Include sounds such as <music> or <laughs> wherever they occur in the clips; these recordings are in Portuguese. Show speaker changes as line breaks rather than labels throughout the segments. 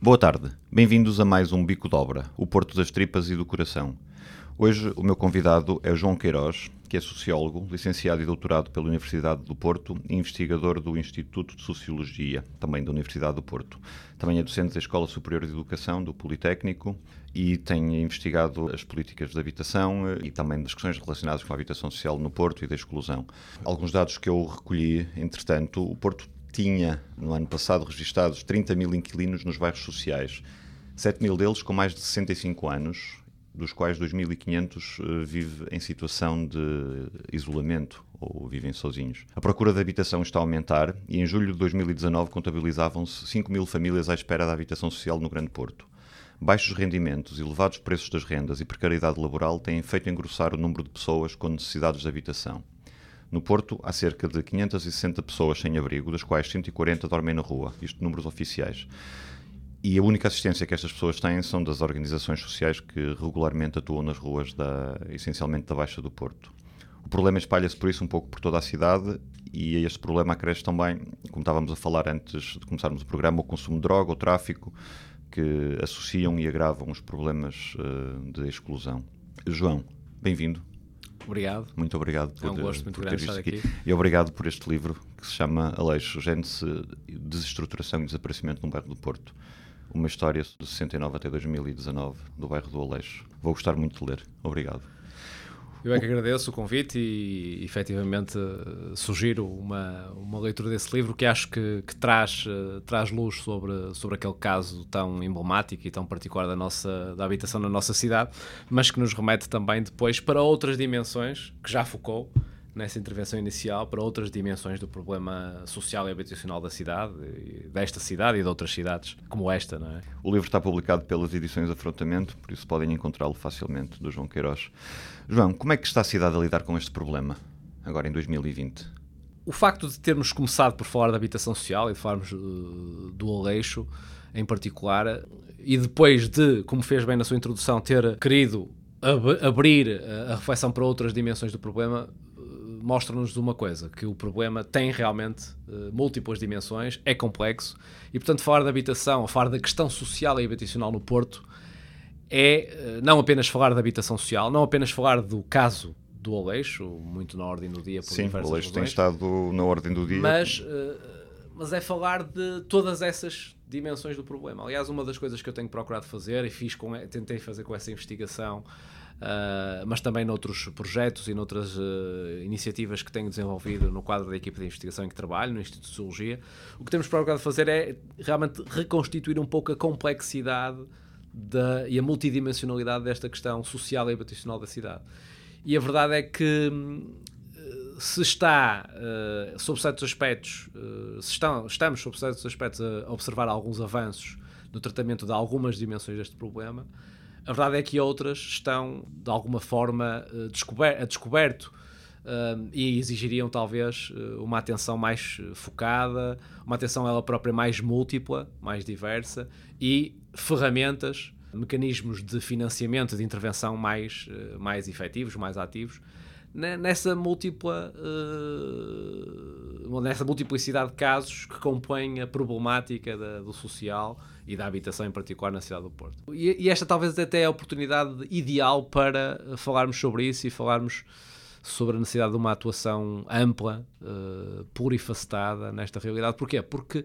Boa tarde, bem-vindos a mais um Bico de Obra, o Porto das Tripas e do Coração. Hoje o meu convidado é João Queiroz, que é sociólogo, licenciado e doutorado pela Universidade do Porto e investigador do Instituto de Sociologia, também da Universidade do Porto. Também é docente da Escola Superior de Educação do Politécnico e tem investigado as políticas de habitação e também das questões relacionadas com a habitação social no Porto e da exclusão. Alguns dados que eu recolhi, entretanto, o Porto tinha, no ano passado, registados 30 mil inquilinos nos bairros sociais, 7 mil deles com mais de 65 anos, dos quais 2.500 uh, vive em situação de isolamento ou vivem sozinhos. A procura de habitação está a aumentar e em julho de 2019 contabilizavam-se 5 mil famílias à espera da habitação social no Grande Porto. Baixos rendimentos, elevados preços das rendas e precariedade laboral têm feito engrossar o número de pessoas com necessidades de habitação. No Porto, há cerca de 560 pessoas sem abrigo, das quais 140 dormem na rua, isto números oficiais. E a única assistência que estas pessoas têm são das organizações sociais que regularmente atuam nas ruas, da, essencialmente da Baixa do Porto. O problema espalha-se por isso um pouco por toda a cidade e este problema acresce também, como estávamos a falar antes de começarmos o programa, o consumo de droga, o tráfico, que associam e agravam os problemas uh, de exclusão. João, bem-vindo.
Obrigado.
Muito obrigado
por, é um gosto muito por ter visto aqui. aqui.
E obrigado por este livro que se chama Aleixo, Gênese, Desestruturação e Desaparecimento no Bairro do Porto. Uma história de 69 até 2019 do bairro do Aleixo. Vou gostar muito de ler. Obrigado.
Eu é que agradeço o convite e, efetivamente, sugiro uma, uma leitura desse livro que acho que, que traz, uh, traz luz sobre, sobre aquele caso tão emblemático e tão particular da, nossa, da habitação na nossa cidade, mas que nos remete também depois para outras dimensões que já focou nessa intervenção inicial para outras dimensões do problema social e habitacional da cidade, desta cidade e de outras cidades como esta, não é?
O livro está publicado pelas edições Afrontamento, por isso podem encontrá-lo facilmente, do João Queiroz. João, como é que está a cidade a lidar com este problema, agora em 2020?
O facto de termos começado por falar da habitação social e de falarmos uh, do Aleixo em particular, e depois de, como fez bem na sua introdução, ter querido ab abrir a reflexão para outras dimensões do problema, mostra-nos uma coisa, que o problema tem realmente uh, múltiplas dimensões, é complexo, e portanto falar da habitação, falar da questão social e habitacional no Porto, é uh, não apenas falar da habitação social, não apenas falar do caso do Aleixo, muito na ordem do dia por
Sim, o Aleixo tem estado na ordem do dia.
Mas, uh, mas é falar de todas essas dimensões do problema. Aliás, uma das coisas que eu tenho procurado fazer e fiz com, tentei fazer com essa investigação Uh, mas também noutros projetos e noutras uh, iniciativas que tenho desenvolvido no quadro da equipa de investigação em que trabalho, no Instituto de Sociologia, o que temos procurado fazer é realmente reconstituir um pouco a complexidade da, e a multidimensionalidade desta questão social e habitacional da cidade. E a verdade é que se está, uh, sob certos aspectos, se estão, estamos, sob certos aspectos, a observar alguns avanços no tratamento de algumas dimensões deste problema, a verdade é que outras estão, de alguma forma, descober a descoberto uh, e exigiriam, talvez, uh, uma atenção mais focada, uma atenção ela própria mais múltipla, mais diversa e ferramentas, mecanismos de financiamento, de intervenção mais, mais efetivos, mais ativos, nessa múltipla nessa multiplicidade de casos que compõem a problemática do social e da habitação em particular na cidade do Porto. E, e, esta talvez até é a oportunidade ideal para falarmos sobre isso e falarmos sobre a necessidade de uma atuação ampla, uh, plurifacetada nesta realidade. Porquê? Porque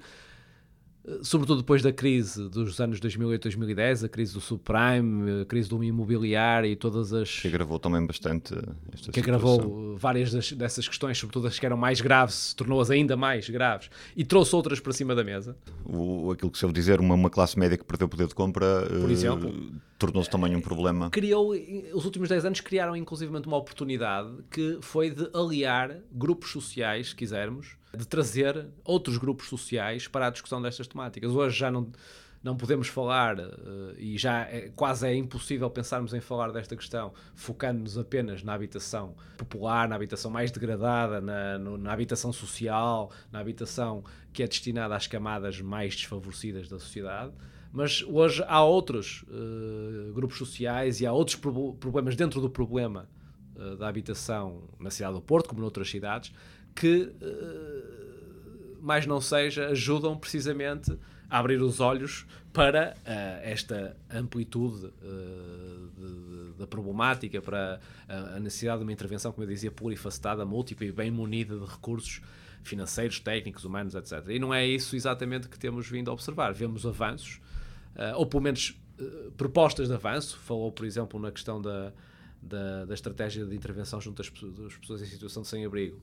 sobretudo depois da crise dos anos 2008 2010, a crise do subprime, a crise do imobiliário e todas as...
Que agravou também bastante esta
Que agravou várias das, dessas questões, sobretudo as que eram mais graves, tornou-as ainda mais graves e trouxe outras para cima da mesa.
O, aquilo que se ouve dizer, uma, uma classe média que perdeu o poder de compra... Por exemplo... Tornou-se também um problema.
Criou, os últimos 10 anos criaram inclusivamente uma oportunidade que foi de aliar grupos sociais, se quisermos, de trazer outros grupos sociais para a discussão destas temáticas. Hoje já não não podemos falar, uh, e já é, quase é impossível pensarmos em falar desta questão, focando-nos apenas na habitação popular, na habitação mais degradada, na, no, na habitação social, na habitação que é destinada às camadas mais desfavorecidas da sociedade. Mas hoje há outros uh, grupos sociais e há outros pro problemas dentro do problema uh, da habitação na cidade do Porto, como noutras cidades, que mais não seja, ajudam precisamente a abrir os olhos para uh, esta amplitude uh, da problemática, para a, a, necessidade de uma intervenção, como eu dizia, plurifacetada, múltipla e bem munida de recursos financeiros, técnicos, humanos, etc. E não é isso exatamente que temos vindo a observar. Vemos avanços, uh, ou pelo menos propostas de avanço. Falou, por exemplo, na questão da, da, da estratégia de intervenção junto às pessoas em situação de sem-abrigo.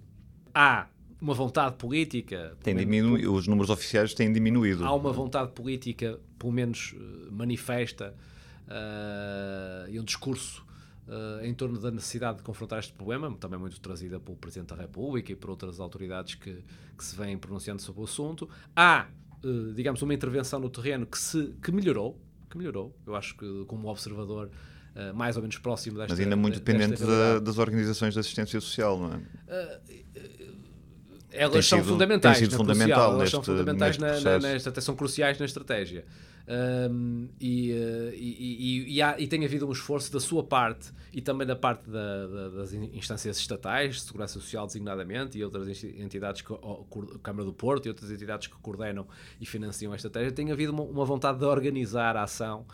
Há uma vontade política.
Tem diminu... Os números oficiais têm diminuído.
Há uma vontade política, pelo menos uh, manifesta, uh, e um discurso uh, em torno da necessidade de confrontar este problema, também muito trazida pelo Presidente da República e por outras autoridades que, que se vêm pronunciando sobre o assunto. Há, digamos, uma intervenção no terreno que, se, que melhorou, que melhorou. Eu acho que, como observador, Uh, mais ou menos próximo desta
Mas ainda muito dependente da, das organizações de assistência social, não é?
Uh, elas são
sido,
fundamentais,
fundamental
elas são fundamentais
neste
na, na, nesta, são cruciais na estratégia. Um, e, e, e, e, há, e, tem havido um esforço da sua parte e também da parte da, da, das instâncias estatais, Segurança Social designadamente, e outras entidades, que, a Câmara do Porto e outras entidades que coordenam e financiam a estratégia, tem havido uma, uma vontade de organizar a ação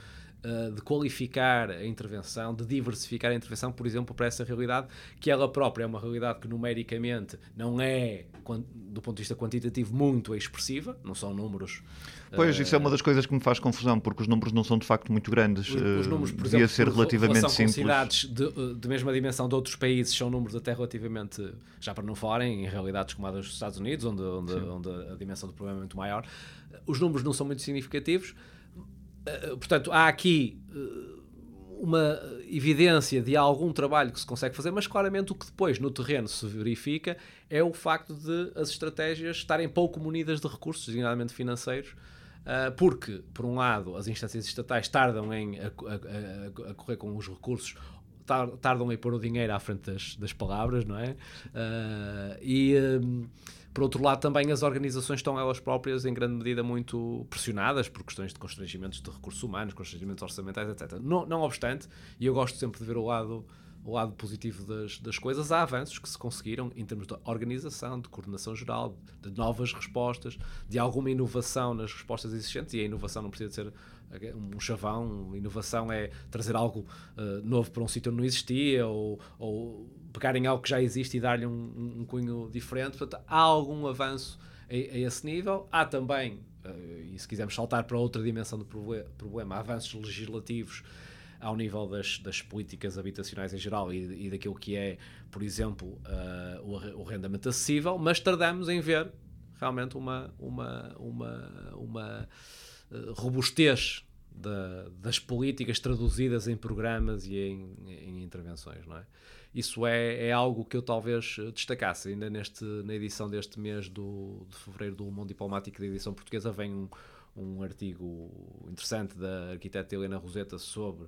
eh, de qualificar a intervenção, de diversificar a intervenção, por exemplo, para essa realidade, que ela própria é uma realidade que numericamente não é, do ponto de vista quantitativo, muito expressiva, não são números.
Pois, uh, isso é uma das coisas que me faz confusão, porque os números não são de facto muito grandes. Os, os números, por Devia exemplo, ser relativamente simples.
cidades de, de mesma dimensão de outros países são números até relativamente, já para não falarem em realidades como a dos Estados Unidos, onde, onde, onde a dimensão do problema é muito maior. Os números não são muito significativos eh, portanto, há aqui uh, uma evidência de algum trabalho que se consegue fazer, mas claramente o que depois no terreno se verifica é o facto de as estratégias estarem pouco munidas de recursos, designadamente financeiros, uh, porque, por um lado, as instâncias estatais tardam em a, a, a, correr com os recursos tardam em pôr o dinheiro à frente das, das palavras, não é? Uh, e por outro lado, também as organizações estão elas próprias, em grande medida, muito pressionadas por questões de constrangimentos de recursos humanos, constrangimentos orçamentais, etc. Não, não obstante, e eu gosto sempre de ver o lado o lado positivo das, das coisas, há avanços que se conseguiram em termos de organização, de coordenação geral, de novas respostas, de alguma inovação nas respostas existentes, e a inovação não precisa ser um chavão, inovação é trazer algo uh, novo para um sítio onde não existia, ou, ou pegarem algo que já existe e dar-lhe um, um, cunho diferente. Portanto, há algum avanço a, a esse nível. Há também, uh, e se quisermos saltar para outra dimensão do problema, avanços legislativos ao nível das, das políticas habitacionais em geral e, e daquilo que é, por exemplo, uh, o, o rendimento acessível, mas tardamos em ver realmente uma, uma, uma, uma robustez da, das políticas traduzidas em programas e em, em intervenções, não é? isso é, é algo que eu talvez eh, destacasse. Ainda neste, na edição deste mês do, de fevereiro do Mundo Diplomático da edição portuguesa vem um, um artigo interessante da arquiteta Helena Roseta sobre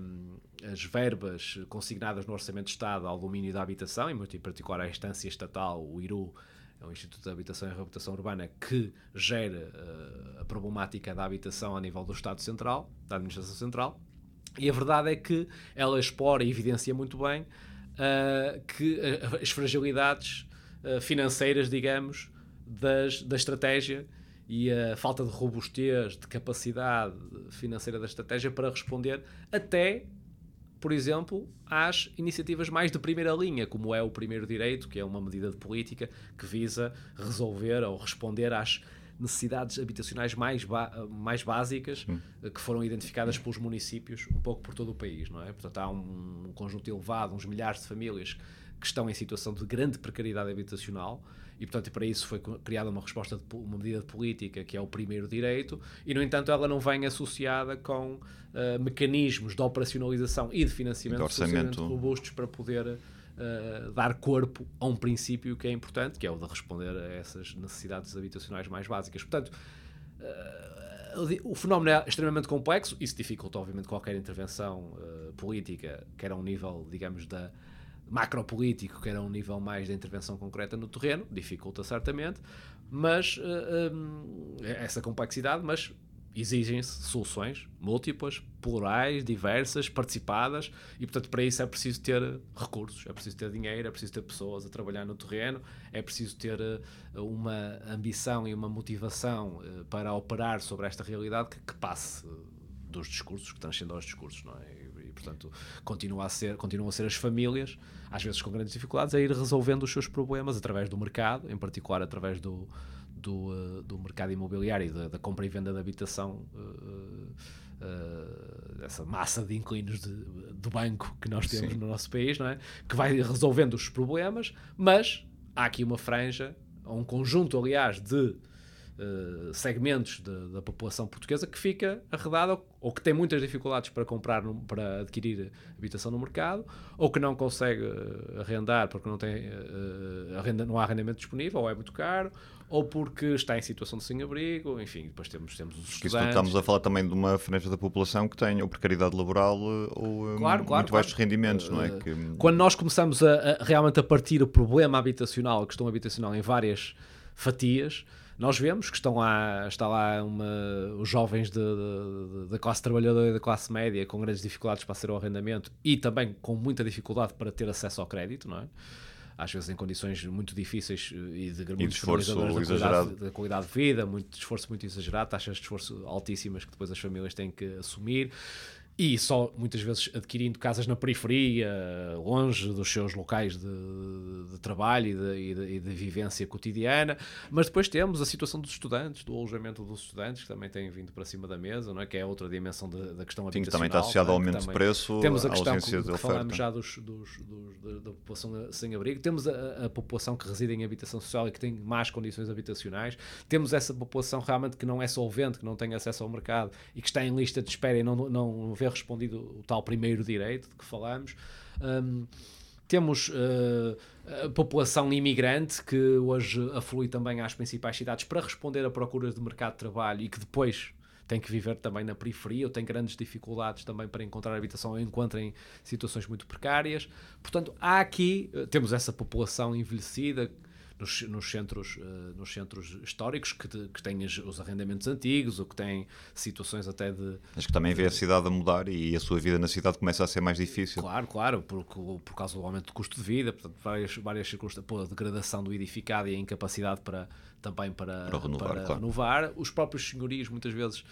um, as verbas consignadas no Orçamento de Estado ao domínio da habitação, e muito em particular à instância estatal, o IRU, é o Instituto de Habitação e Reabilitação Urbana, que gera uh, a problemática da habitação a nível do Estado Central, da Administração Central, e a verdade é que ela explora e evidencia muito bem uh, que uh, as fragilidades financeiras, digamos, das, da estratégia e a falta de robustez, de capacidade financeira da estratégia para responder até, por exemplo, às iniciativas mais de primeira linha, como é o primeiro direito, que é uma medida de política que visa resolver ou responder às necessidades habitacionais mais, mais básicas hum. que foram identificadas pelos municípios um pouco por todo o país, não é? Portanto, há um conjunto elevado, uns milhares de famílias que estão em situação de grande precariedade habitacional e, portanto, para isso foi criada uma resposta, de, uma medida de política que é o primeiro direito e, no entanto, ela não vem associada com uh, mecanismos de operacionalização e de financiamento de robustos para poder uh, dar corpo a um princípio que é importante, que é o de responder a essas necessidades habitacionais mais básicas. Portanto, uh, o fenómeno é extremamente complexo, isso dificulta, obviamente, qualquer intervenção política, quer a um nível, digamos, da macropolítico, quer a um nível mais de intervenção concreta no terreno, dificulta certamente, mas uh, um, essa complexidade, mas exigem-se soluções múltiplas, plurais, diversas, participadas e, portanto, para isso é preciso ter recursos, é preciso ter dinheiro, é preciso ter pessoas a trabalhar no terreno, é preciso ter uma ambição e uma motivação para operar sobre esta realidade que, que passe dos discursos, que transcenda aos discursos, não é? Portanto, continua a ser, continuam a ser as famílias, às vezes com grandes dificuldades, a ir resolvendo os seus problemas através do mercado, em particular através do do, uh, do mercado imobiliário e da, da, compra e venda de habitação, uh, uh, essa massa de inquilinos de, do banco que nós temos Sim. no nosso país, não é? que vai resolvendo os problemas, mas há aqui uma franja, um conjunto, aliás, de Uh, segmentos de, da população portuguesa que fica arredada ou, ou, que tem muitas dificuldades para comprar, para adquirir habitação no mercado, ou que não consegue uh, arrendar porque não, tem, uh, arrenda, não há arrendamento disponível, ou é muito caro, ou porque está em situação de sem-abrigo, enfim, depois temos, temos os estudantes. Isso
estamos a falar também de uma franja da população que tem ou precariedade laboral eh, ou eh, claro, claro, muito baixos rendimentos, uh, não é? Eh, que...
Quando nós começamos a, a, realmente a partir o problema habitacional, a questão habitacional em várias fatias, nós vemos que estão lá, está lá uma, os jovens da classe trabalhadora e da classe média com grandes dificuldades para ser o arrendamento e também com muita dificuldade para ter acesso ao crédito, não é? às vezes em condições muito difíceis e de,
muito esforço da qualidade,
da qualidade de vida, muito esforço muito exagerado, taxas de esforço altíssimas que depois as famílias têm que assumir e só muitas vezes adquirindo casas na periferia, longe dos seus locais de, de trabalho e de, e, de, e de, vivência cotidiana. Mas depois temos a situação dos estudantes, do alojamento dos estudantes, que também têm vindo para cima da mesa, não é? que é outra dimensão da questão Sim, habitacional.
também está associado ao aumento de preço,
temos a questão que, que falamos já dos, dos, dos, da população sem abrigo, temos a, a, população que reside em habitação social e que tem más condições habitacionais, temos essa população realmente que não é solvente, que não tem acesso ao mercado e que está em lista de espera e não, não vê respondido o tal primeiro direito de que falamos. Um, temos uh, a população imigrante que hoje aflui também às principais cidades para responder a procuras de mercado de trabalho e que depois tem que viver também na periferia ou tem grandes dificuldades também para encontrar habitação ou encontra em situações muito precárias. Portanto, há aqui, eh, temos essa população envelhecida nos, nos centros, uh, nos centros históricos que, que têm os arrendamentos antigos ou que têm situações até de.
Mas que também vê a cidade a mudar e a sua vida na cidade começa a ser mais difícil.
Claro, claro, por, por causa do aumento do custo de vida, portanto, várias, várias circunstâncias, a degradação do edificado e a incapacidade para, também para,
para renovar.
Para
claro.
renovar. Os próprios senhorios, muitas vezes.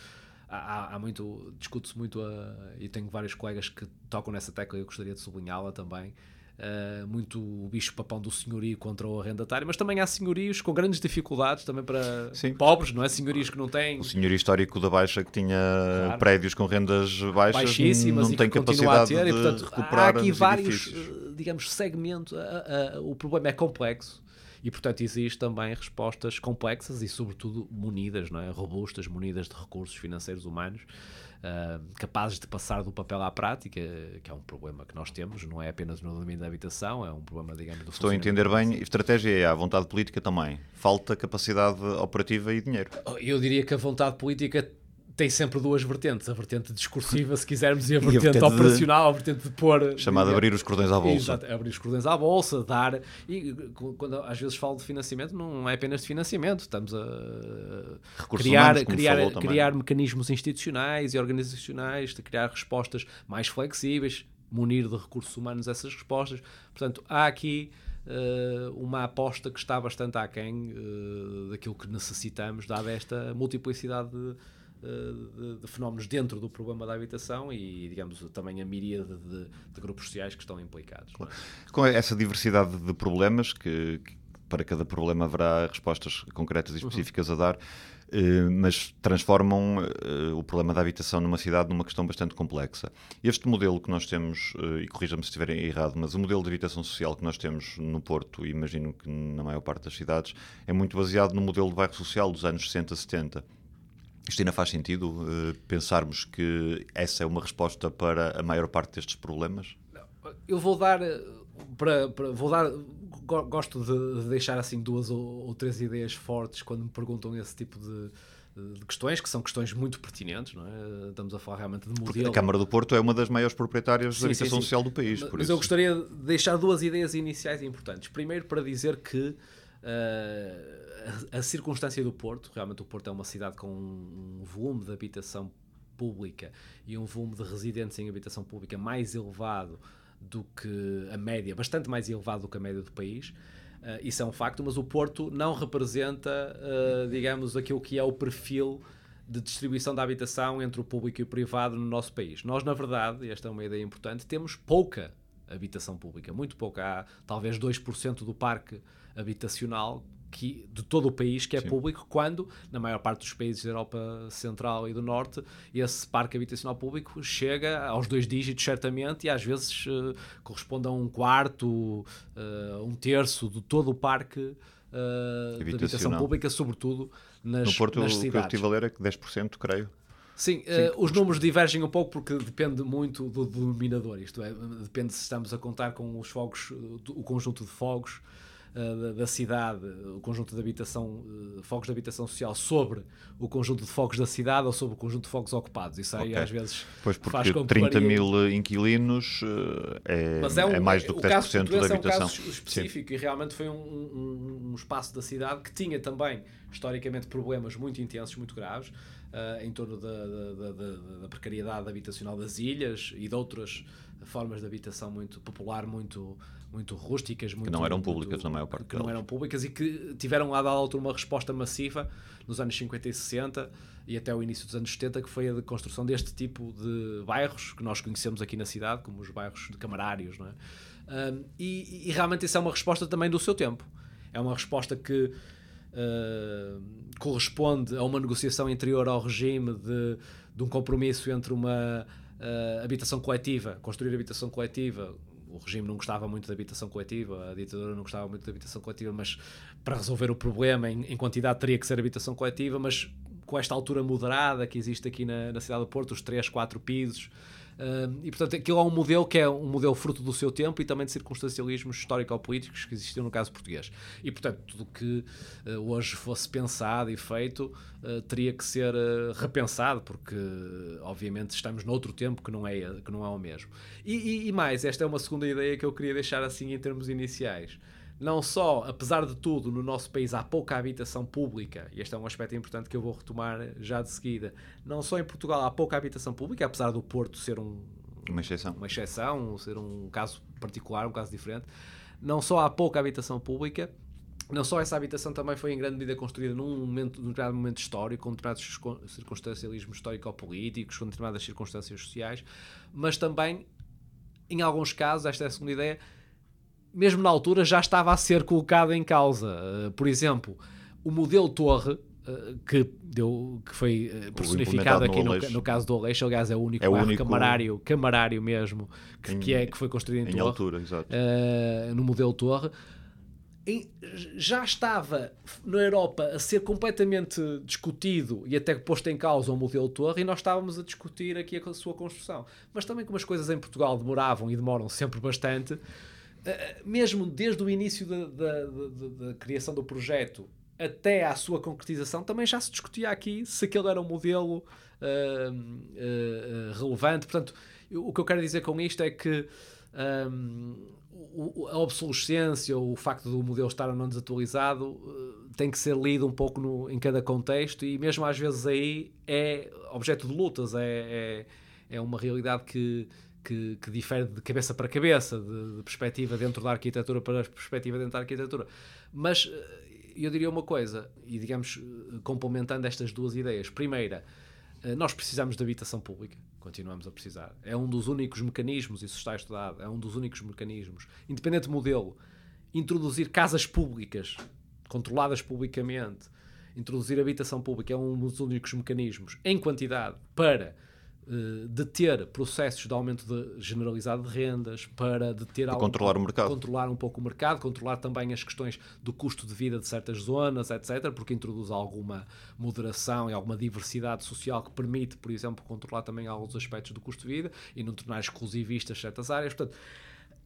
Há, há, muito, discute-se muito, a, e tenho vários colegas que tocam nessa tecla e eu gostaria de sublinhá-la também, Uh, muito o bicho-papão do senhorio contra o arrendatário, mas também há senhorios com grandes dificuldades também para Sim. pobres, não é? Senhorios que não têm.
O senhorio histórico da Baixa que tinha claro. prédios com rendas baixas baixíssimas não tem capacidade ter, de e, portanto, recuperar
há aqui vários, edifícios. Eh, digamos, segmentos. o problema é complexo e portanto existe também respostas complexas e sobretudo munidas, não é? robustas, munidas de recursos financeiros humanos uh, capazes de passar do papel à prática, que é um problema que nós temos, não é apenas no domínio da habitação, é um problema, digamos, do
Estou a entender bem, estratégia é a vontade política também. Falta capacidade operativa e dinheiro.
Eu diria que a vontade política tem sempre duas vertentes, a vertente discursiva, se quisermos, e a vertente, <laughs> e a vertente operacional, de, a vertente de pôr...
Chamada abrir os cordões à bolsa.
Exato, abrir os cordões à bolsa, dar... E quando às vezes falo de financiamento, não é apenas de financiamento, estamos a
Recursos
criar,
humanos,
criar, criar mecanismos institucionais e organizacionais, de criar respostas mais flexíveis, munir de recursos humanos essas respostas. Portanto, há aqui... Uh, uma aposta que está bastante aquém uh, daquilo que necessitamos, dada esta multiplicidade de, de, de, fenómenos dentro do problema da habitação e, digamos, também a miríade de, de grupos sociais que estão implicados. Claro.
Com essa diversidade de problemas, que, que, para cada problema haverá respostas concretas e específicas uhum. a dar, eh, mas transformam eh, o problema da habitação numa cidade numa questão bastante complexa. Este modelo que nós temos, eh, e corrija-me se estiver errado, mas o modelo de habitação social que nós temos no Porto, e imagino que na maior parte das cidades, é muito baseado no modelo de bairro social dos anos 60, 70 isto ainda faz sentido uh, pensarmos que essa é uma resposta para a maior parte destes problemas?
Eu vou dar eh, para, para vou dar gosto de, deixar assim duas ou, ou, três ideias fortes quando me perguntam esse tipo de, de questões que são questões muito pertinentes, não é? Estamos a falar realmente de modelo.
Porque a Câmara do Porto é uma das maiores proprietárias
Sim,
da habitação social do país.
Mas, mas eu gostaria de deixar duas ideias iniciais importantes. Primeiro, para dizer que uh, a, a circunstância do Porto, realmente o Porto é uma cidade com um volume de habitação pública e um volume de residentes em habitação pública mais elevado do que a média, bastante mais elevado do que a média do país. Uh, isso é um facto, mas o Porto não representa, uh, digamos, aquilo que é o perfil de distribuição da habitação entre o público e o privado no nosso país. Nós, na verdade, e esta é uma ideia importante, temos pouca habitação pública, muito pouca. Há talvez 2% do parque habitacional que, de todo o país que é
Sim.
público, quando, na maior parte dos países da Europa Central e do Norte, esse parque habitacional público chega aos dois dígitos, certamente, e às vezes uh, corresponde a um quarto, uh, um terço de todo o parque uh, de habitação
Habitacional.
pública, sobretudo nas,
No Porto,
nas
o que eu
cidades.
estive a ler é que 10%, creio.
Sim, eh, os números divergem um pouco porque depende muito do denominador. Isto é, depende se estamos a contar com os fogos, eh, do- o conjunto de fogos eh, da, da cidade, o conjunto de habitação, eh, fogos de habitação social sobre o conjunto de fogos da cidade ou sobre o conjunto de fogos ocupados. Isso aí
Ok.
às vezes
Pois
faz
porque
com que
30
varie.
mil inquilinos é,
Mas é, um,
é mais do que
o caso
10% da habitação.
É um caso específico e realmente foi um, um- um espaço da cidade que tinha também, historicamente, problemas muito intensos, muito graves, ah, em torno da, da- da- da- da precariedade habitacional das ilhas e de outras formas de habitação muito popular, muito, muito rústicas. Muito,
não eram
muito-
públicas na maior parte
Que não
delas.
eram públicas e que tiveram a dada altura uma resposta massiva nos anos 50 e 60 e até o início dos anos 70, que foi a de construção deste tipo de bairros que nós conhecemos aqui na cidade, como os bairros de camarários, não é? Um, e, e realmente isso é uma resposta também do seu tempo. É uma resposta que uh, corresponde a uma negociação interior ao regime de, de um compromisso entre uma uh, habitação coletiva, construir habitação coletiva. O regime não gostava muito da habitação coletiva, a ditadura não gostava muito da habitação coletiva, mas para resolver o problema em, em quantidade teria que ser habitação coletiva, mas com esta altura moderada que existe aqui na, na cidade do Porto, os 3, 4 pisos, E portanto aquilo é um modelo que é um modelo fruto do seu tempo e também de circunstancialismos histórico-políticos que existiam no caso português. E portanto tudo que uh, hoje fosse pensado e feito uh, teria que ser uh, repensado porque obviamente estamos noutro tempo que não é, que não é o mesmo. E, e, e mais, esta é uma segunda ideia que eu queria deixar assim em termos iniciais não só, apesar de tudo, no nosso país há pouca habitação pública, e este é um aspecto importante que eu vou retomar já de seguida, não só em Portugal há pouca habitação pública, apesar do Porto ser um,
Uma exceção.
uma exceção, ser um caso particular, um caso diferente, não só há pouca habitação pública, não só essa habitação também foi em grande medida construída num, momento, num determinado momento histórico, com determinados circun- circunstancialismos histórico-políticos, com determinadas circunstâncias sociais, mas também, em alguns casos, esta é a segunda ideia, mesmo na altura já estava a ser colocado em causa. Uh, por exemplo, o modelo Torre, uh, que, deu, que foi uh, personificado
no
aqui no,
Aleixo.
no caso do Aleixo, aliás, é o único
É o único-
camarário, camarário mesmo, que,
Em-
que é, que foi construído em,
Em
Torre
altura,
uh, no modelo Torre, em- já estava na Europa a ser completamente discutido e até posto em causa o modelo Torre e nós estávamos a discutir aqui a sua construção. Mas também como as coisas em Portugal demoravam e demoram sempre bastante, mesmo desde o início da, da- da- da criação do projeto até à sua concretização, também já se discutia aqui se aquele era um modelo uh, uh, relevante. Portanto, eu- o que eu quero dizer com isto é que um, o- a obsolescência, o facto do modelo estar ou não desatualizado, uh, tem que ser lido um pouco no- em cada contexto e mesmo às vezes aí é objeto de lutas, é, é, é uma realidade que, que, que difere de cabeça para cabeça, de, de perspectiva dentro da arquitetura para perspectiva dentro da arquitetura. Mas uh, eu diria uma coisa, e digamos, uh, complementando estas duas ideias. Primeira, uh, nós precisamos de habitação pública, continuamos a precisar. É um dos únicos mecanismos, isso está estudado, é um dos únicos mecanismos, independente do modelo, introduzir casas públicas, controladas publicamente, introduzir habitação pública é um dos únicos mecanismos, em quantidade, para eh, deter processos de aumento de, generalizado de rendas, para deter algo-
controlar o mercado.
controlar um pouco o mercado, controlar também as questões do custo de vida de certas zonas, etc., porque introduz alguma moderação e alguma diversidade social que permite, por exemplo, controlar também alguns aspectos do custo de vida e não tornar exclusivistas certas áreas. Portanto,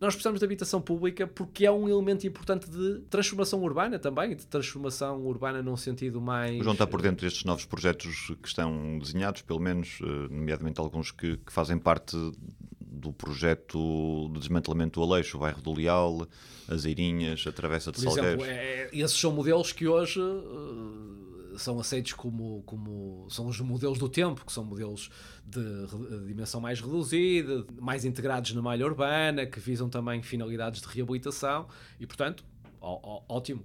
nós precisamos de habitação pública porque é um elemento importante de transformação urbana também, de transformação urbana num sentido mais.
O João está por dentro destes novos projetos que estão desenhados, pelo menos, eh, nomeadamente alguns que, que fazem parte do projeto de desmantelamento do Aleixo, o bairro do Leal, as Eirinhas, a Travessa de
Por
Salgueiros.
exemplo, é, esses são modelos que hoje uh, são aceitos como, como são os modelos do tempo, que são modelos de, de dimensão mais reduzida, mais integrados na malha urbana, que visam também finalidades de reabilitação e, portanto, ó, ó, ótimo.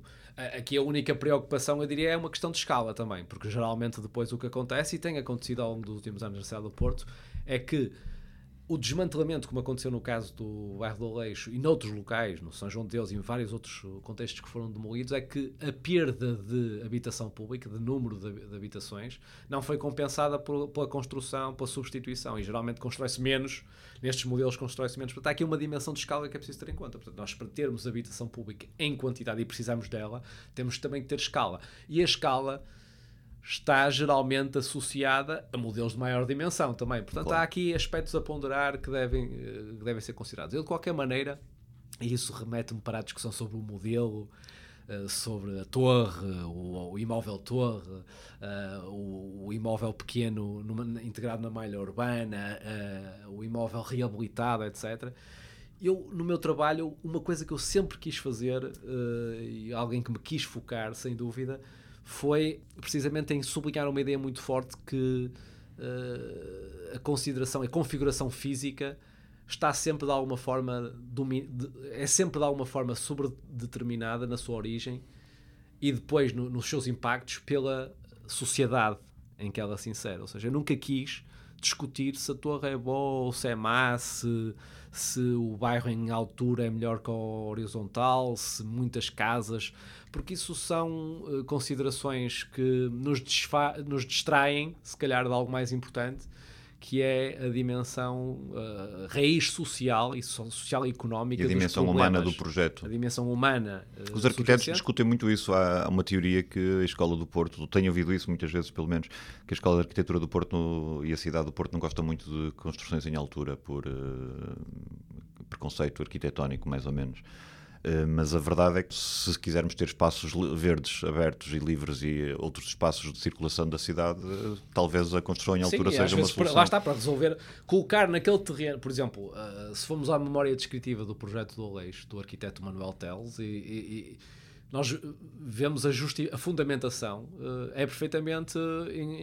Aqui a única preocupação, eu diria, é uma questão de escala também, porque geralmente depois o que acontece, e tem acontecido ao longo dos últimos anos na cidade do Porto, é que o desmantelamento, como aconteceu no caso do bairro do Aleixo e noutros locais, no São João de Deus e em vários outros contextos que foram demolidos, é que a perda de habitação pública, de número de, de habitações, não foi compensada por, pela construção, pela substituição. E geralmente constrói-se menos, nestes modelos constrói-se menos. Portanto, há aqui uma dimensão de escala que é preciso ter em conta. Portanto, nós para termos habitação pública em quantidade e precisamos dela, temos também que ter escala. E a escala está geralmente associada a modelos de maior dimensão também. Portanto, claro. há aqui aspectos a ponderar que devem, eh, que devem ser considerados. Eu, de qualquer maneira, e isso remete-me para a discussão sobre o modelo, eh, sobre a torre, o, o imóvel torre, uh, o, o, imóvel pequeno numa, integrado na malha urbana, uh, o imóvel reabilitado, etc. Eu, no meu trabalho, uma coisa que eu sempre quis fazer, uh, e alguém que me quis focar, sem dúvida, foi precisamente em sublinhar uma ideia muito forte que uh, a consideração, a configuração física está sempre de alguma forma é sempre de alguma forma sobredeterminada na sua origem e depois no, nos seus impactos pela sociedade em que ela se insere. Ou seja, eu nunca quis discutir se a torre é boa ou se é má, se, se o bairro em altura é melhor que o horizontal, se muitas casas, porque isso são uh, considerações que nos, nos distraem, se calhar, de algo mais importante que é a dimensão uh, raiz social e social e económica
e a dimensão humana do projeto.
A dimensão humana.
Uh, Os arquitetos discutem muito isso. Há uma teoria que a Escola do Porto, tenho ouvido isso muitas vezes, pelo menos, que a Escola de Arquitetura do Porto e a cidade do Porto não gostam muito de construções em altura por uh, preconceito arquitetónico, mais ou menos. Eh, mas a verdade é que se quisermos ter espaços verdes abertos e livres e outros espaços de circulação da cidade, eh, talvez a construção em altura Sim, seja uma solução.
Lá está, para resolver, colocar naquele terreno, por exemplo, uh, se formos à memória descritiva do projeto do Aleixo, do arquiteto Manuel Teles, e, e, e nós vemos a, justi a fundamentação, uh, é perfeitamente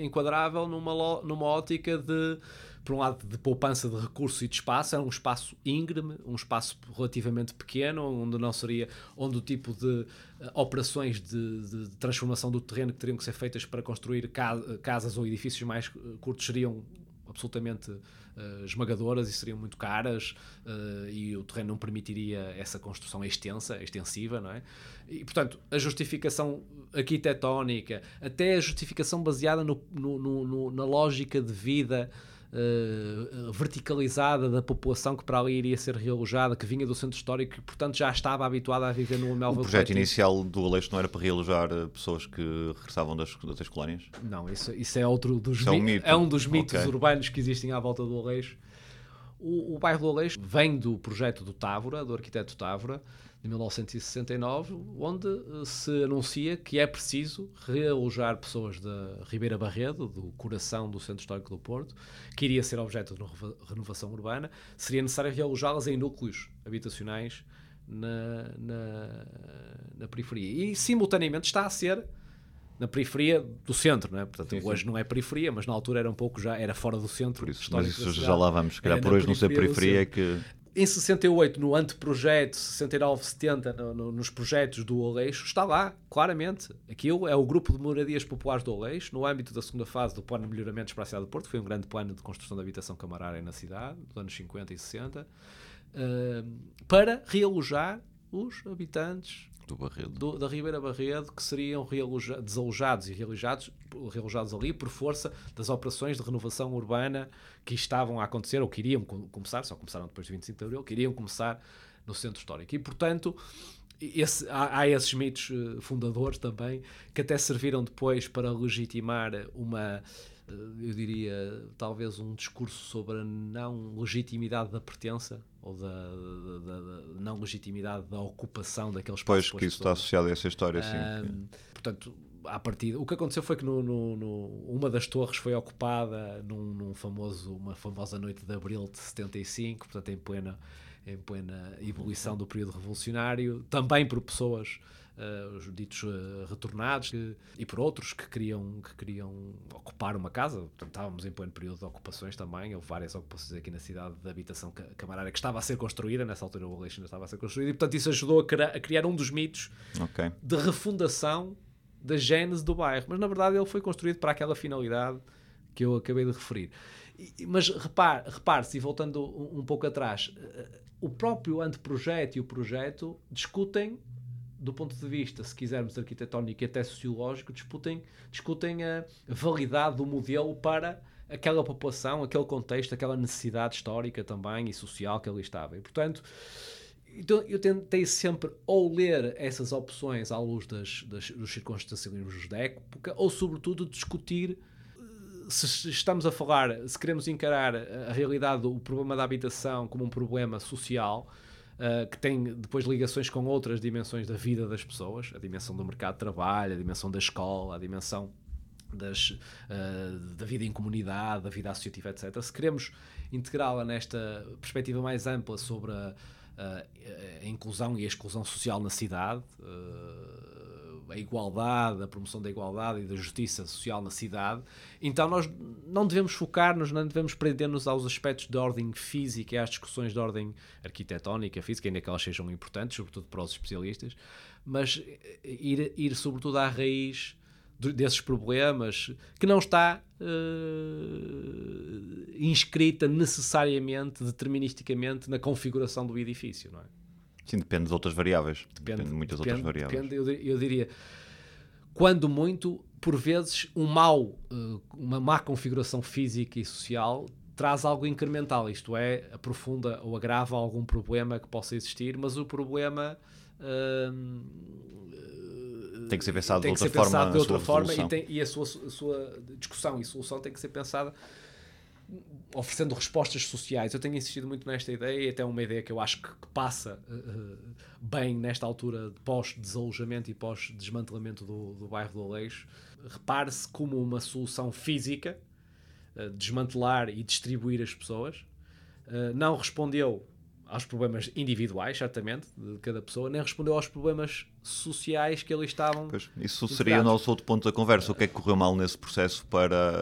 enquadrável numa, numa ótica de por um lado, de poupança de recursos e de espaço, era um espaço íngreme, um espaço relativamente pequeno, onde não seria, onde o tipo de uh, operações de, de, transformação do terreno que teriam que ser feitas para construir ca casas ou edifícios mais uh, curtos seriam absolutamente uh, esmagadoras e seriam muito caras uh, e o terreno não permitiria essa construção extensa, extensiva, não é? E, portanto, a justificação arquitetónica, até a justificação baseada no, no, no, na lógica de vida uh, verticalizada da população que para ali iria ser realojada, que vinha do centro histórico e, portanto, já estava habituada a viver no Melville.
O projeto inicial do Aleixo não era para realojar eh, pessoas que regressavam das, das colónias?
Não, isso, isso é outro dos é um, mito. é um dos mitos okay. urbanos que existem à volta do Aleixo. O, o bairro do Aleixo vem do projeto do Távora, do arquiteto Távora, de 1969, onde eh, se anuncia que é preciso realojar pessoas da Ribeira Barredo, do coração do Centro Histórico do Porto, que iria ser objeto de renovação urbana, seria necessário realojá-las em núcleos habitacionais na, na, na, periferia. E, simultaneamente, está a ser na periferia do centro, não é? Portanto, sim, hoje sim. não é periferia, mas na altura era um pouco já, era fora do centro.
Por isso, mas isso já lá vamos, se calhar por hoje não ser periferia é que
em 68, no anteprojeto, 69, 70, no, no, nos projetos do Oleixo, está lá, claramente. Aquilo é o grupo de moradias populares do Oleixo, no âmbito da segunda fase do plano de melhoramentos para a cidade do Porto, foi um grande plano de construção de habitação camarária na cidade, dos anos 50 e 60, uh, para realojar os habitantes
do Barredo.
Do, da Ribeira Barredo, que seriam desalojados e realojados, realojados ali por força das operações de renovação urbana que estavam a acontecer, ou que iriam começar, só começaram depois de 25 de Abril, que iriam começar no centro histórico. E, portanto, esse, há, há, esses mitos eh, fundadores também, que até serviram depois para legitimar uma eu diria, talvez um discurso sobre a não legitimidade da pertença ou da, da, da, não legitimidade da ocupação daqueles
espaços. Pois, que isso está associado a essa história, sim.
Um, portanto, à partida, o que aconteceu foi que no, no, no, uma das torres foi ocupada num, num, famoso, uma famosa noite de abril de 75, portanto, em plena, em plena ebulição do período revolucionário, também por pessoas uh, os ditos uh, retornados que, e por outros que queriam, que queriam ocupar uma casa. Portanto, estávamos em pleno período de ocupações também. Houve várias ocupações aqui na cidade de habitação camarária que estava a ser construída. Nessa altura, o Aleixo estava a ser construída e, portanto, isso ajudou a, criar, a criar um dos mitos
okay.
de refundação da gênese do bairro. Mas, na verdade, ele foi construído para aquela finalidade que eu acabei de referir. Mas repare-se, repare e voltando um, um pouco atrás, eh, o próprio anteprojeto e o projeto discutem do ponto de vista, se quisermos, arquitetónico e até sociológico, discutem, discutem a validade do modelo para aquela população, aquele contexto, aquela necessidade histórica também e social que ali estava. E, portanto, então eu tentei sempre ou ler essas opções à luz das, das, dos circunstancialismos da época, ou sobretudo discutir eh, se estamos a falar, se queremos encarar a realidade, o problema da habitação como um problema social, uh, que tem depois ligações com outras dimensões da vida das pessoas, a dimensão do mercado de trabalho, a dimensão da escola, a dimensão das, uh, da vida em comunidade, da vida associativa, etc. Se queremos integrá-la nesta perspectiva mais ampla sobre a, a, a, inclusão e a exclusão social na cidade, uh, a igualdade, a promoção da igualdade e da justiça social na cidade, então nós não devemos focar-nos, não devemos prender-nos aos aspectos de ordem física e às discussões de ordem arquitetónica, física, ainda que elas sejam importantes, sobretudo para os especialistas, mas ir, ir sobretudo à raiz desses problemas que não está uh, inscrita necessariamente, deterministicamente na configuração do edifício, não é?
Sim, depende de outras variáveis. Depende, depende de muitas depende, outras variáveis.
Depende, eu, eu, diria, quando muito, por vezes, um mau, eh, uma má configuração física e social traz algo incremental, isto é, aprofunda ou agrava algum problema que possa existir, mas o problema hum,
tem que ser pensado
tem
de outra
forma,
pensado
de outra forma e, tem, e, a, sua, a sua discussão e solução tem que ser pensada oferecendo respostas sociais. Eu tenho insistido muito nesta ideia e até uma ideia que eu acho que, que passa uh, bem nesta altura pós-desalojamento e pós-desmantelamento do, do bairro do Aleixo. Repare-se como uma solução física, uh, desmantelar e distribuir as pessoas. Uh, não respondeu aos problemas individuais, certamente, de cada pessoa, nem respondeu aos problemas sociais que ali estavam.
Pois, isso seria o nosso outro ponto da conversa. O que é que correu mal nesse processo para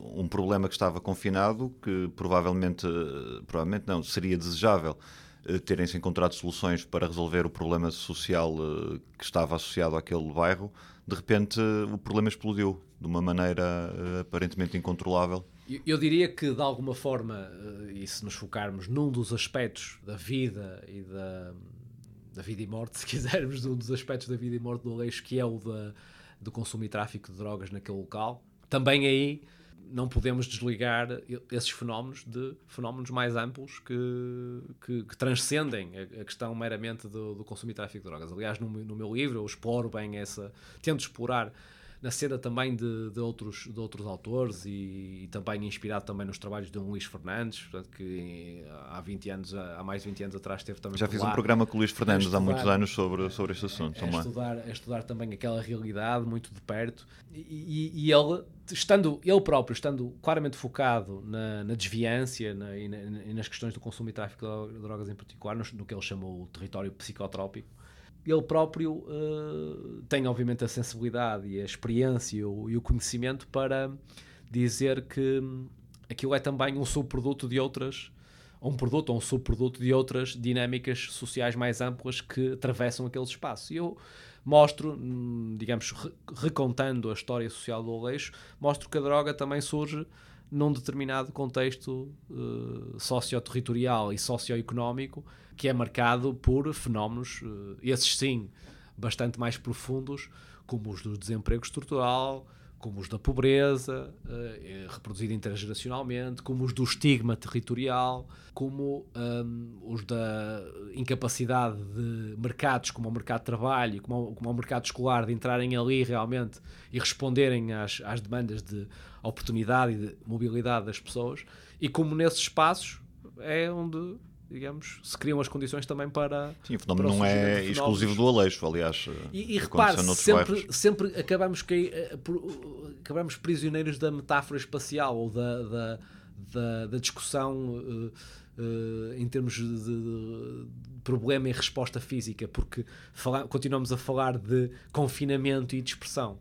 um problema que estava confinado, que provavelmente, provavelmente não, seria desejável eh, terem-se encontrado soluções para resolver o problema social que estava associado àquele bairro, de repente o problema explodiu de uma maneira aparentemente incontrolável
eu diria que, de alguma forma, eh, e se nos focarmos num dos aspectos da vida e da, da vida e morte, <laughs> se quisermos, num dos aspectos da vida e morte do Aleixo, que é o da, do consumo e tráfico de drogas naquele local, também aí não podemos desligar esses fenómenos de fenómenos mais amplos que, que, que transcendem a, questão meramente do, do, consumo e tráfico de drogas. Aliás, no, no meu livro eu exploro bem essa, tento explorar na cena também de, de, outros, de outros autores e, e, também inspirado também nos trabalhos de um Luís Fernandes, portanto, que há 20 anos, há mais de 20 anos atrás teve também
Já fiz um programa com o Luís Fernandes estudar, há muitos anos sobre, sobre este assunto
a. A estudar, a estudar também aquela realidade muito de perto e, e, e ele, estando ele próprio, estando claramente focado na, na desviância na, e, na, e, nas questões do consumo e tráfico de drogas em particular, no, no que ele chamou o território psicotrópico, ele próprio uh, tem, obviamente, a sensibilidade e a experiência e o, e o, conhecimento para dizer que aquilo é também um subproduto de outras, um produto ou um subproduto de outras dinâmicas sociais mais amplas que atravessam aquele espaço. E eu mostro, hum, digamos, recontando a história social do Aleixo, mostro que a droga também surge num determinado contexto uh, socioterritorial e socioeconómico que é marcado por fenómenos, uh, esses sim, bastante mais profundos, como os do desemprego estrutural, como os da pobreza, reproduzida intergeracionalmente, como os do estigma territorial, como um, os da incapacidade de mercados, como o mercado de trabalho, como o, como o mercado escolar, de entrarem ali realmente e responderem às, às demandas de oportunidade e de mobilidade das pessoas, e como nesses espaços é onde digamos, se criam as condições também para.
Sim, o fenómeno não é exclusivo do Aleixo, aliás.
E, e repare, sempre, sempre acabamos, que, eh, acabamos prisioneiros da metáfora espacial ou da, da, da, da discussão uh, uh, em termos de, de, problema e resposta física, porque fala, continuamos a falar de confinamento e dispersão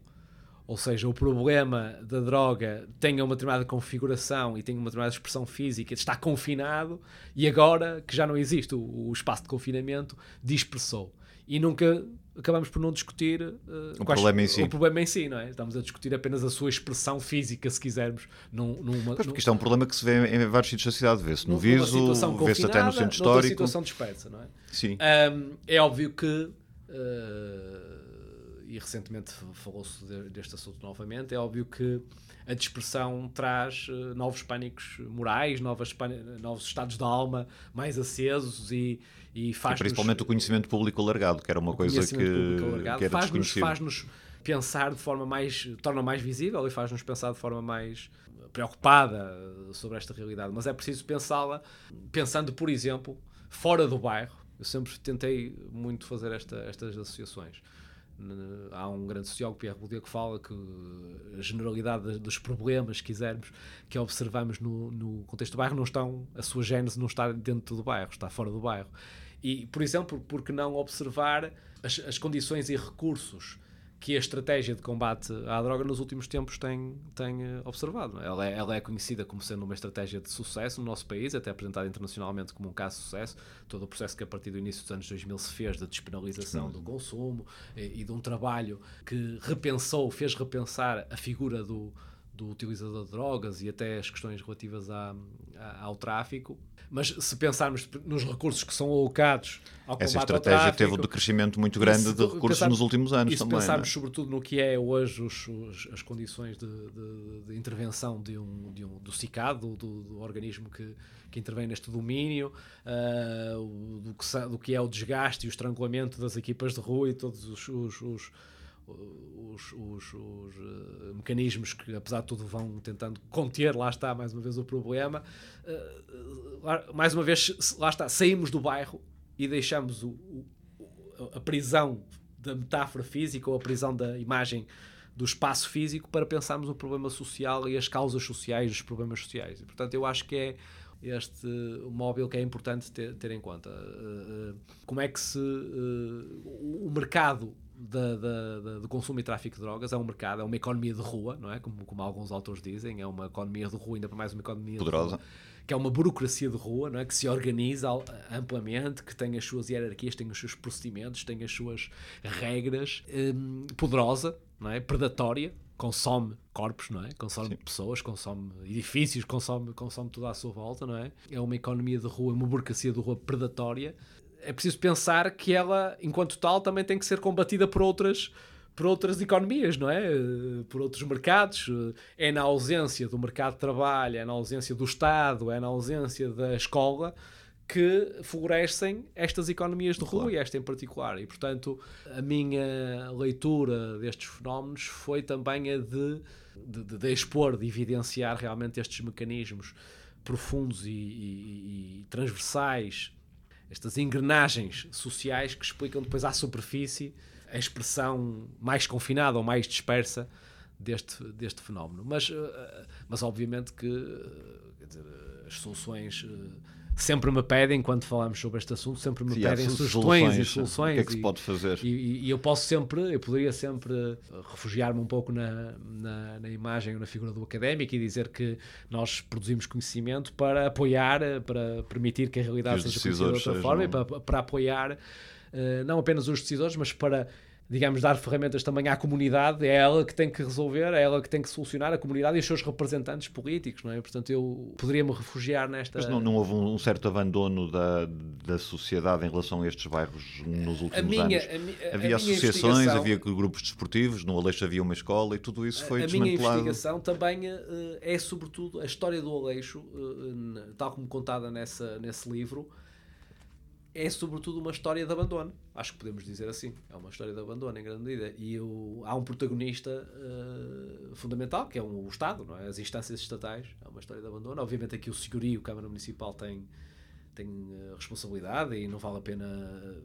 ou seja, o problema da droga tenha uma determinada configuração e tenha uma determinada expressão física, está confinado e agora que já não existe o, o espaço de confinamento, dispersou. E nunca acabamos por não discutir uh,
o, problema em si.
o problema em si, não é? Estamos a discutir apenas a sua expressão física, se quisermos. Num, numa,
pois, porque isto é um problema que se vê em vários sítios da cidade. Vê-se no Viso, vê-se até no centro histórico.
situação dispersa, não é?
Sim.
Um, é óbvio que... Uh, e recentemente falou-se deste assunto novamente, é óbvio que a dispersão traz uh, novos pânicos morais, novas novos estados de alma mais acesos e, e faz
e principalmente o conhecimento público alargado, que era uma coisa que, que
faz-nos faz pensar de forma mais, torna mais visível e faz-nos pensar de forma mais preocupada sobre esta realidade, mas é preciso pensá-la pensando, por exemplo, fora do bairro. Eu sempre tentei muito fazer esta, estas associações Há um grande sociólogo, Pierre Bourdieu, que fala que a generalidade dos problemas, quisermos, que observamos no, no contexto do bairro, não estão, a sua gênese não está dentro do bairro, está fora do bairro. E, por exemplo, por que não observar as, as condições e recursos que a estratégia de combate à droga nos últimos tempos tem, tem eh, observado. Ela é, ela é, conhecida como sendo uma estratégia de sucesso no nosso país, até apresentada internacionalmente como um caso de sucesso. Todo o processo que a partir do início dos anos 2000 se fez de despenalização do consumo e, e de um trabalho que repensou, fez repensar a figura do, do utilizador de drogas e até as questões relativas à, à, ao tráfico mas se pensarmos nos recursos que são alocados ao
Essa estratégia
tráfico,
teve um decrescimento muito grande de recursos nos últimos anos
e se
também.
pensarmos
é?
sobretudo no que é hoje os, os, as condições de, de, de, intervenção de um, de um, do CICAD, do, do, do organismo que, que intervém neste domínio, uh, do, que, do que é o desgaste e o estrangulamento das equipas de rua e todos os, os, os os, os, os uh, mecanismos que, apesar de tudo, vão tentando conter, lá está, mais uma vez, o problema. Uh, mais uma vez, lá está, saímos do bairro e deixamos o, o, a prisão da metáfora física ou a prisão da imagem do espaço físico para pensarmos o problema social e as causas sociais dos problemas sociais. E, portanto, eu acho que é este móvel que é importante ter, ter em conta. Uh, como é que se o mercado da, da, da, do consumo e tráfico de drogas é um mercado, é uma economia de rua, não é? Como, como alguns autores dizem, é uma economia de rua, ainda para mais uma economia
Poderosa.
de rua, que é uma burocracia de rua, não é? Que se organiza amplamente, que tem as suas hierarquias, tem os seus procedimentos, tem as suas regras, hum, poderosa, não é? Predatória, consome corpos, não é? Consome Sim. pessoas, consome edifícios, consome, consome tudo à sua volta, não é? É uma economia de rua, uma burocracia de rua predatória é preciso pensar que ela, enquanto tal, também tem que ser combatida por outras por outras economias, não é? Por outros mercados. É na ausência do mercado de trabalho, é na ausência do Estado, é na ausência da escola que florescem estas economias de rua claro. e esta em particular. E, portanto, a minha leitura destes fenómenos foi também a de, de, de expor, de evidenciar realmente estes mecanismos profundos e, e, e transversais estas engrenagens sociais que explicam depois à superfície a expressão mais confinada ou mais dispersa deste, deste fenómeno. Mas, eh, mas obviamente que eh, dizer, as soluções eh, sempre me pedem, quando falamos sobre este assunto, sempre me pedem sugestões e soluções. O
que é que se pode fazer?
E, e, eu posso sempre, eu poderia sempre refugiar-me um pouco na, na, na, imagem ou na figura do académico e dizer que nós produzimos conhecimento para apoiar, para permitir que a realidade seja conhecida de outra forma e para, para apoiar uh, não apenas os decisores, mas para digamos, dar ferramentas também à comunidade, é ela que tem que resolver, é ela que tem que solucionar a comunidade e os seus representantes políticos, não é? Portanto, eu poderia-me refugiar nesta...
Mas não, não houve um, certo abandono da, da sociedade em relação a estes bairros nos últimos
a minha,
anos?
A mi, a
havia associações, havia grupos desportivos, no Aleixo havia uma escola e tudo isso foi
a,
desmantelado.
A minha investigação também uh, é, sobretudo, a história do Aleixo, uh, tal como contada nessa, nesse livro, é sobretudo uma história de abandono. Acho que podemos dizer assim. É uma história de abandono em grande medida. E há um protagonista uh, fundamental, que é um, o Estado, não é? as instâncias estatais. É uma história de abandono. Obviamente aqui o Senhorio, a Câmara Municipal, tem, tem uh, responsabilidade e não vale a pena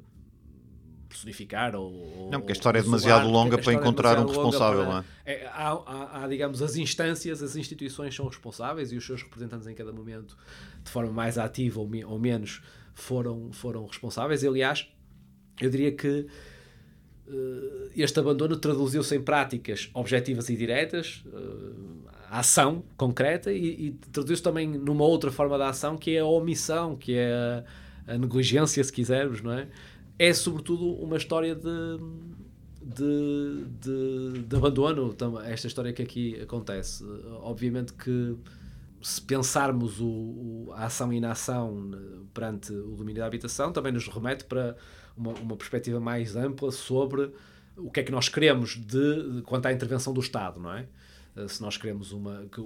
personificar ou,
não, porque a história é demasiado longa para é encontrar um responsável,
para,
não é?
é há, há, há, digamos, as instâncias, as instituições são responsáveis e os seus representantes em cada momento, de forma mais ativa ou, me, ou menos, foram, foram responsáveis. E, aliás, eu diria que uh, este abandono traduziu-se em práticas objetivas e diretas, uh, ação concreta, e, e traduziu-se também numa outra forma de ação que é a omissão, que é a, a negligência, se quisermos, não é? É sobretudo uma história de, de, de, de abandono, esta história que aqui acontece. Obviamente que se pensarmos o, o, a ação e inação perante o domínio da habitação, também nos remete para uma, uma perspectiva mais ampla sobre o que é que nós queremos de, de, quanto à intervenção do Estado, não é? Eh, se nós queremos uma. Que,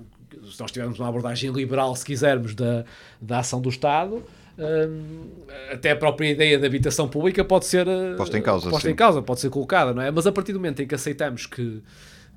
se nós tivermos uma abordagem liberal, se quisermos, da, da ação do Estado, hum, até a própria ideia da habitação pública pode ser
eh, posta em causa,
posta em causa, pode ser colocada, não é? Mas a partir do momento em que aceitamos que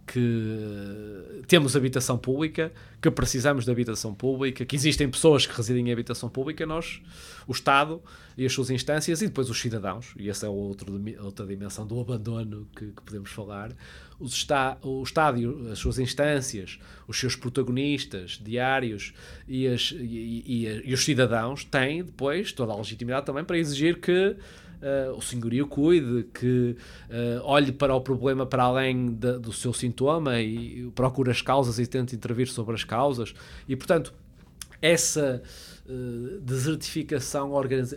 que temos habitação pública, que precisamos de habitação pública, que existem pessoas que residem em habitação pública, nós, o Estado e as suas instâncias, e depois os cidadãos, e essa é outro, outra dimensão do abandono que, que podemos falar, os está, o Estado, as suas instâncias, os seus protagonistas diários e, as, e, e, e os cidadãos têm depois toda a legitimidade também para exigir que uh, o senhorio cuide, que uh, olhe para o problema para além de, do seu sintoma e procure as causas e tente intervir sobre as causas. E, portanto, essa uh, desertificação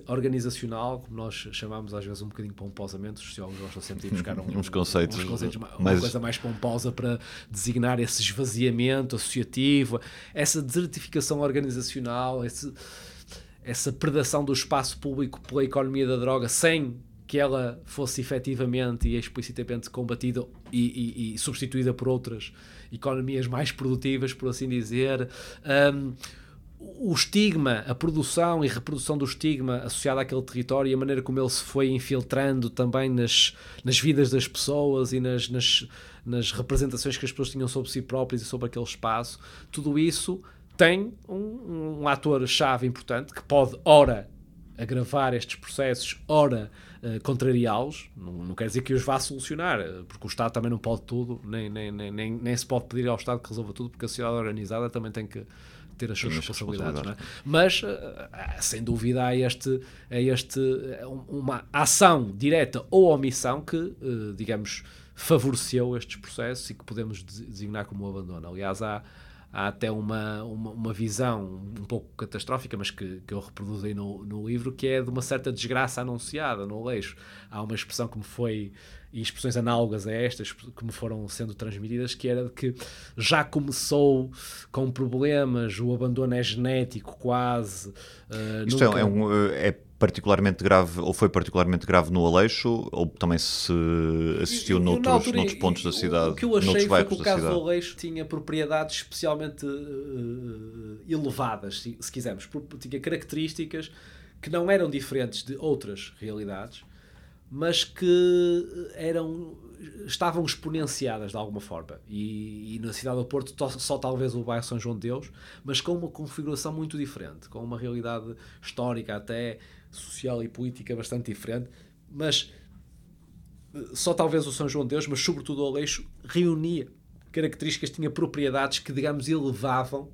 organizacional, como nós chamamos às vezes um bocadinho pomposamente, os sociólogos gostam sempre de buscar um, <laughs>
uns conceitos,
uns conceitos uma coisa mais pomposa para designar esse esvaziamento associativo, essa desertificação organizacional, esse essa predação do espaço público pela economia da droga sem que ela fosse efetivamente e explicitamente combatida e, e, e substituída por outras economias mais produtivas, por assim dizer. Um, o estigma, a produção e reprodução do estigma associado àquele território e a maneira como ele se foi infiltrando também nas, nas vidas das pessoas e nas, nas, nas representações que as pessoas tinham sobre si próprias e sobre aquele espaço, tudo isso tem um, um ator-chave importante que pode, ora, agravar estes processos, ora, uh, contrariá-los. Não, não, quer dizer que os vá solucionar, eh, porque o Estado também não pode tudo, nem, nem, nem, nem, nem se pode pedir ao Estado que resolva tudo, porque a sociedade organizada também tem que ter as suas responsabilidades. É? Mas, uh, sem dúvida, há, este, há este, uma ação direta ou omissão que, digamos, favoreceu estes processos e que podemos designar como abandono. Aliás, há há até uma, uma, uma, visão um pouco catastrófica, mas que, que eu reproduzo aí no, no livro, que é de uma certa desgraça anunciada no Aleixo. Há uma expressão que me foi, e expressões análogas a estas que me foram sendo transmitidas, que era de que já começou com problemas, o abandono é genético quase.
Uh, Isto nunca... é, um, é particularmente grave, ou foi particularmente grave no Aleixo, ou também se assistiu e, noutros, altura, noutros pontos da cidade?
O que eu achei foi que o caso do Aleixo tinha propriedades especialmente uh, elevadas, se, se quisermos, tinha características que não eram diferentes de outras realidades, mas que eram estavam exponenciadas de alguma forma. E, e, na cidade do Porto, só talvez o bairro São João de Deus, mas com uma configuração muito diferente, com uma realidade histórica até social e política bastante diferente, mas eh, só talvez o São João de Deus, mas sobretudo o Aleixo, reunia características, tinha propriedades que, digamos, elevavam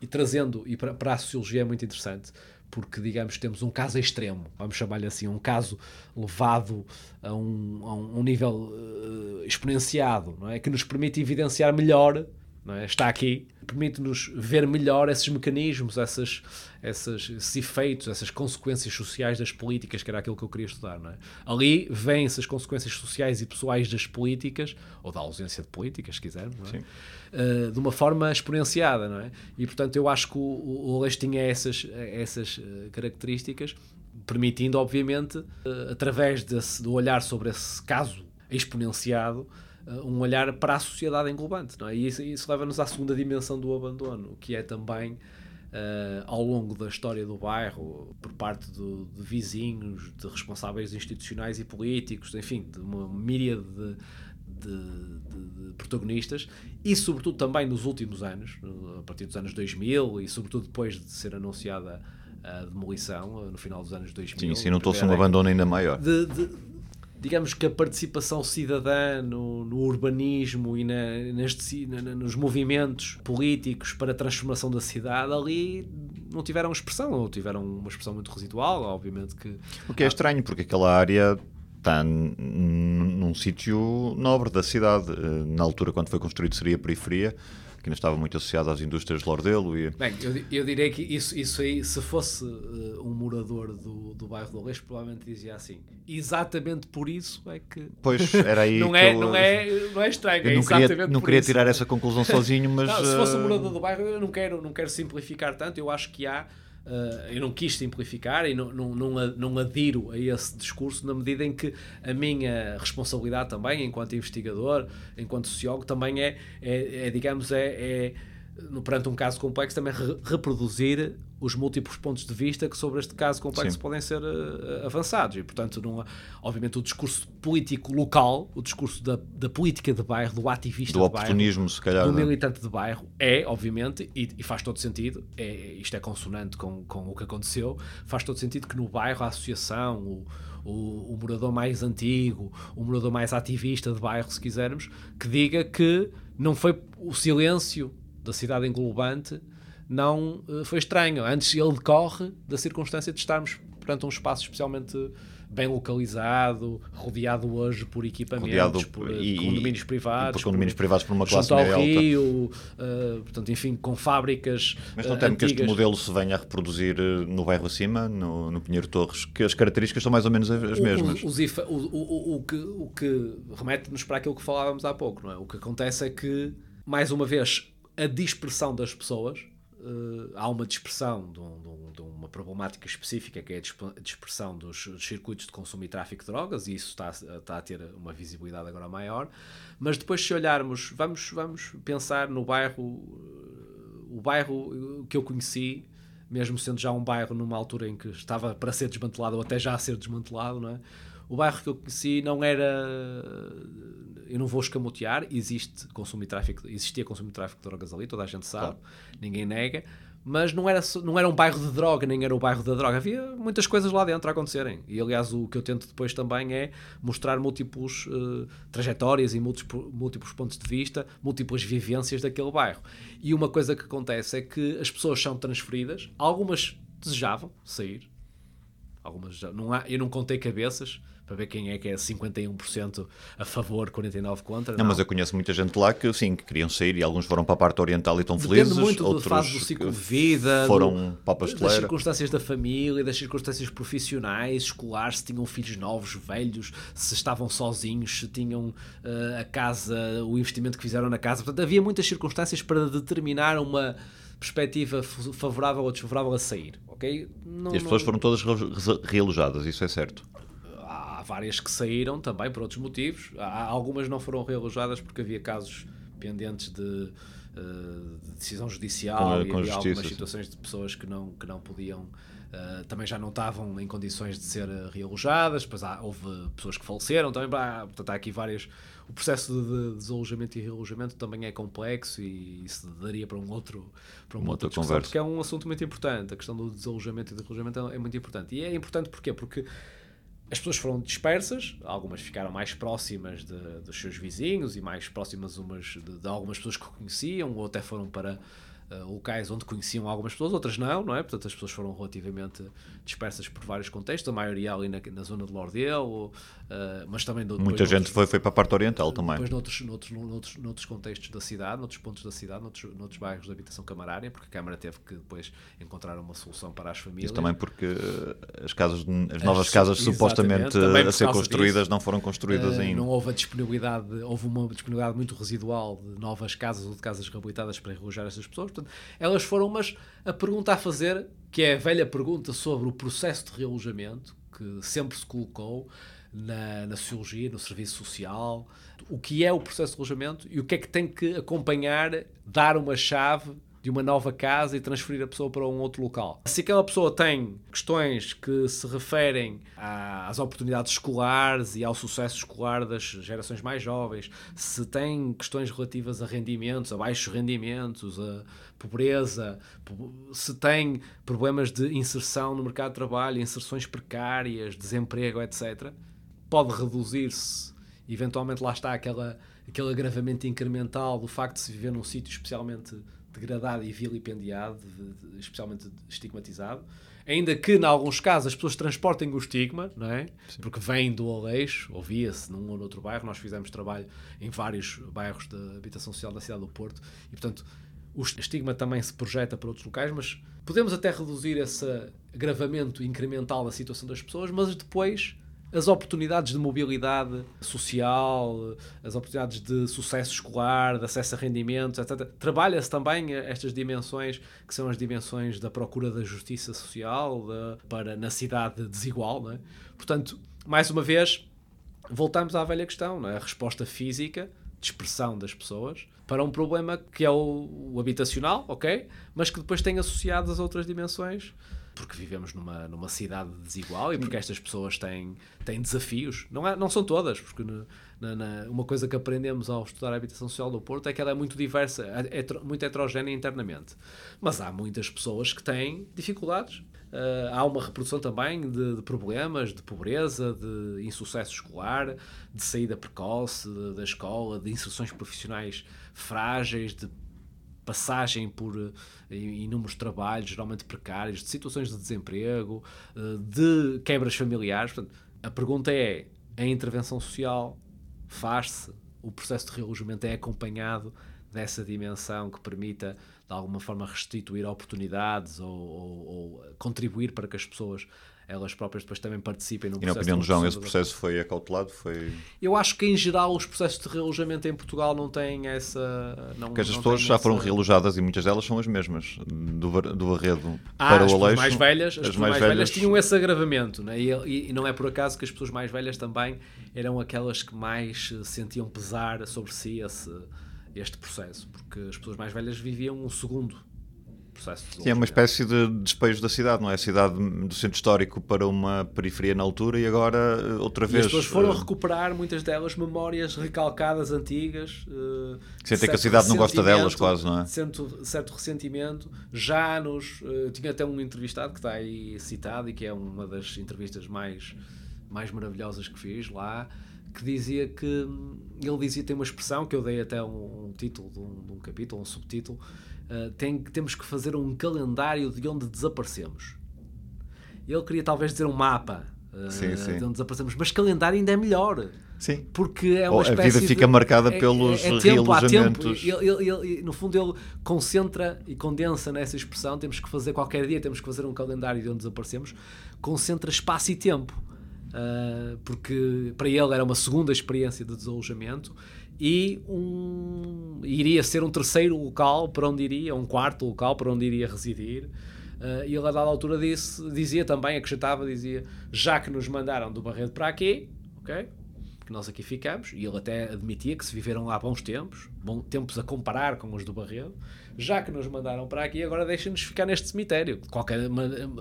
e trazendo, e para, para a sociologia é muito interessante, porque, digamos, temos um caso extremo, vamos chamar-lhe assim, um caso levado a um, a um nível uh, exponenciado, não é? que nos permite evidenciar melhor não é? está aqui, permite-nos ver melhor esses mecanismos, essas, essas, esses efeitos, essas consequências sociais das políticas, que era aquilo que eu queria estudar. Não é? Ali vêm-se as consequências sociais e pessoais das políticas, ou da ausência de políticas, se quisermos, é? uh, de uma forma exponenciada. Não é? E, portanto, eu acho que o, o, o tinha essas, essas uh, características, permitindo, obviamente, uh, através desse, do olhar sobre esse caso exponenciado, um olhar para a sociedade englobante. Não é? E isso, isso leva-nos à segunda dimensão do abandono, que é também, uh, ao longo da história do bairro, por parte do, de vizinhos, de responsáveis institucionais e políticos, enfim, de uma míria de, de, de, de, protagonistas e, sobretudo, também nos últimos anos, a partir dos anos 2000 e, sobretudo, depois de ser anunciada a demolição, no final dos anos 2000.
Sim, se notou-se um abandono ainda maior.
De, digamos que a participação cidadã no, no urbanismo e na, neste, na, nos movimentos políticos para a transformação da cidade ali não tiveram expressão, ou tiveram uma expressão muito residual, obviamente que...
O que é estranho, porque aquela área está num sítio nobre da cidade. Eh, na altura, quando foi construído, seria periferia ainda estava muito associado às indústrias de Lordelo. E...
Bem, eu, eu diria que isso, isso aí, se fosse uh, um morador do, do bairro do Leixo, provavelmente dizia assim. Exatamente por isso é que.
Pois, era aí. <laughs>
não, é,
eu...
não, é, não é estranho,
eu
é
não queria, não queria tirar essa conclusão sozinho, <laughs> mas.
Não, se fosse um morador do bairro, eu não quero, não quero simplificar tanto, eu acho que há Uh, eu não quis simplificar e não, não, não, não adiro a esse discurso na medida em que a minha responsabilidade também, enquanto investigador, enquanto sociólogo, também é, é, é digamos, é, é no, perante um caso complexo, também re reproduzir os múltiplos pontos de vista que sobre este caso complexo Sim. podem ser uh, avançados. E, portanto, não, obviamente, o discurso político local, o discurso da, da política de bairro, do ativista
do
de bairro,
se calhar,
do
não? É?
militante de bairro, é, obviamente, e, e faz todo sentido, é, isto é consonante com, com o que aconteceu, faz todo sentido que no bairro a associação, o, o, o morador mais antigo, o morador mais ativista de bairro, se quisermos, que diga que não foi o silêncio da cidade englobante não uh, foi estranho. Antes ele decorre da circunstância de estarmos perante um espaço especialmente bem localizado, rodeado hoje por equipamentos, rodeado, por eh, e, condomínios privados,
por condomínios por, privados por uma classe média
alta. Rio, uh, portanto, enfim, com fábricas
Mas não temo que este modelo se venha a reproduzir no bairro acima, no, no Pinheiro Torres, que as características são mais ou menos as mesmas.
O, o, o, o que, o que remete-nos para aquilo que falávamos há pouco, não é? O que acontece é que, mais uma vez, a dispersão das pessoas. Uh, há uma dispersão de, um, de, uma problemática específica que é a dispersão dos, circuitos de consumo e tráfico de drogas e isso está, está a ter uma visibilidade agora maior mas depois se olharmos vamos, vamos pensar no bairro uh, o bairro que eu conheci mesmo sendo já um bairro numa altura em que estava para ser desmantelado ou até já a ser desmantelado não é? O bairro que eu conheci não era eu não vou escamotear, existe consumo e tráfico, existia consumo e tráfico de drogas ali, toda a gente sabe, claro. ninguém nega, mas não era, não era um bairro de droga, nem era o bairro da droga. Havia muitas coisas lá dentro a acontecerem. E aliás, o que eu tento depois também é mostrar múltiplos uh, trajetórias e múltiplos, múltiplos pontos de vista, múltiplas vivências daquele bairro. E uma coisa que acontece é que as pessoas são transferidas, algumas desejavam sair, algumas já, não há, eu não contei cabeças, para ver quem é que é 51% a favor, 49% contra.
Não, não, mas eu conheço muita gente lá que sim, que queriam sair e alguns foram para a parte oriental e estão Depende felizes.
Muito
outros
da fase do ciclo de vida,
foram
do,
para a pasteleira.
das circunstâncias da família, das circunstâncias profissionais, escolares, se tinham filhos novos, velhos, se estavam sozinhos, se tinham uh, a casa, o investimento que fizeram na casa. Portanto, havia muitas circunstâncias para determinar uma perspectiva favorável ou desfavorável a sair, ok?
Não, e as pessoas não... foram todas realojadas, isso é certo
várias que saíram também por outros motivos. Há, algumas não foram realojadas porque havia casos pendentes de, uh, de decisão judicial com, e com havia algumas situações de pessoas que não, que não podiam. Uh, também já não estavam em condições de ser realojadas, depois há, houve pessoas que faleceram também, há, portanto há aqui várias, o processo de desalojamento e realojamento também é complexo e isso daria para um outro para uma, uma outra, outra conversa, porque é um assunto muito importante, a questão do desalojamento e do realojamento é, é muito importante, e é importante porquê? porque as pessoas foram dispersas, algumas ficaram mais próximas de, dos seus vizinhos e mais próximas umas de, de, algumas pessoas que conheciam, ou até foram para uh, locais onde conheciam algumas pessoas, outras não, não é? Portanto, as pessoas foram relativamente dispersas por vários contextos, a maioria ali na, na zona de Lordelo, uh, mas também... Do,
Muita gente
noutros,
foi, foi para a parte oriental também.
Depois noutros, noutros, noutros, noutros contextos da cidade, noutros pontos da cidade, noutros, noutros bairros de habitação camarária, porque a Câmara teve que depois encontrar uma solução para as famílias.
Isso também porque as, casas, as novas as, casas supostamente a ser construídas disso, não foram construídas uh, ainda.
Não houve a disponibilidade, houve uma disponibilidade muito residual de novas casas ou de casas reabilitadas para enrojar essas pessoas. Portanto, elas foram, mas a pergunta a fazer, que é a velha pergunta sobre o processo de realojamento, que sempre se colocou na, na sociologia, no serviço social, o que é o processo de alojamento e o que é que tem que acompanhar, dar uma chave de uma nova casa e transferir a pessoa para um outro local. Se aquela pessoa tem questões que se referem às oportunidades escolares e ao sucesso escolar das gerações mais jovens, se tem questões relativas a rendimentos, a baixos rendimentos, a pobreza, se tem problemas de inserção no mercado de trabalho, inserções precárias, desemprego, etc., pode reduzir-se, eventualmente lá está aquela, aquele agravamento incremental do facto de se viver num sítio especialmente degradado e vilipendiado, de, de, especialmente estigmatizado. Ainda que, em alguns casos, as pessoas transportem o estigma, não é? Sim. Porque vem do Aleixo, ouvia-se num ou noutro bairro. Nós fizemos trabalho em vários bairros de habitação social da cidade do Porto e, portanto, o estigma também se projeta para outros locais, mas podemos até reduzir esse agravamento incremental da situação das pessoas, mas depois as oportunidades de mobilidade social, as oportunidades de sucesso escolar, de acesso a rendimentos, etc. Trabalha-se também estas dimensões, que são as dimensões da procura da justiça social para na cidade desigual. É? Portanto, mais uma vez, voltamos à velha questão, é? a resposta física, de expressão das pessoas, para um problema que é o, o habitacional, ok? Mas que depois tem associadas outras dimensões porque vivemos numa, numa cidade desigual e porque estas pessoas têm, têm desafios. Não, é, não são todas, porque na, na, uma coisa que aprendemos ao estudar a habitação social do Porto é que ela é muito diversa, é, é muito heterogénea internamente. Mas há muitas pessoas que têm dificuldades. Uh, há uma reprodução também de, de, problemas, de pobreza, de insucesso escolar, de saída precoce de, da escola, de inserções profissionais frágeis, de passagem por uh, inúmeros trabalhos, geralmente precários, de situações de desemprego, uh, de quebras familiares. Portanto, a pergunta é: a intervenção social faz-se? O processo de realojamento é acompanhado dessa dimensão que permita, de alguma forma, restituir oportunidades ou, ou, ou contribuir para que as pessoas elas próprias depois também participem no
processo. E na opinião do João, esse processo foi acautelado? Foi...
Eu acho que, em geral, os processos de realojamento em Portugal não têm essa... Não,
Porque as pessoas já essa... foram realojadas e muitas delas são as mesmas, do, do Barredo
ah,
para
o
Aleixo.
mais velhas, as, as mais, mais velhas... velhas tinham esse agravamento, né? e, e, e não é por acaso que as pessoas mais velhas também eram aquelas que mais sentiam pesar sobre si esse, este processo, porque as pessoas mais velhas viviam um segundo processo de
Sim, é uma espécie de despejo da cidade, não é? A cidade do centro histórico para uma periferia na altura e agora eh, outra vez. E
as pessoas foram uh... recuperar, muitas delas, memórias recalcadas, antigas. Uh,
Sentem que a cidade não gosta delas, quase, não é?
Certo, certo ressentimento. Já nos. Uh, tinha até um entrevistado que está aí citado e que é uma das entrevistas mais, mais maravilhosas que fiz lá que dizia que ele dizia tem uma expressão que eu dei até um, um título de um, de um, capítulo, um subtítulo uh, tem, temos que fazer um calendário de onde desaparecemos. Ele queria talvez dizer um mapa uh, sim, sim. de onde desaparecemos, mas calendário ainda é melhor.
Sim.
Porque é uma
espécie A vida fica
de,
marcada é, pelos é, é tempo, há tempo.
Ele, ele, ele, no fundo, ele concentra e condensa nessa expressão. Temos que fazer qualquer dia, temos que fazer um calendário de onde desaparecemos. Concentra espaço e tempo. Uh, porque para ele era uma segunda experiência de desalojamento e um, iria ser um terceiro local para onde iria, um quarto local para onde iria residir. Uh, e ele a dada altura disse, dizia também, acrescentava, dizia, já que nos mandaram do Barredo para aqui, ok, que nós aqui ficamos, e ele até admitia que se viveram lá bons tempos, bons tempos a comparar com os do Barredo, já que nos mandaram para aqui, agora deixem-nos ficar neste cemitério. Qualquer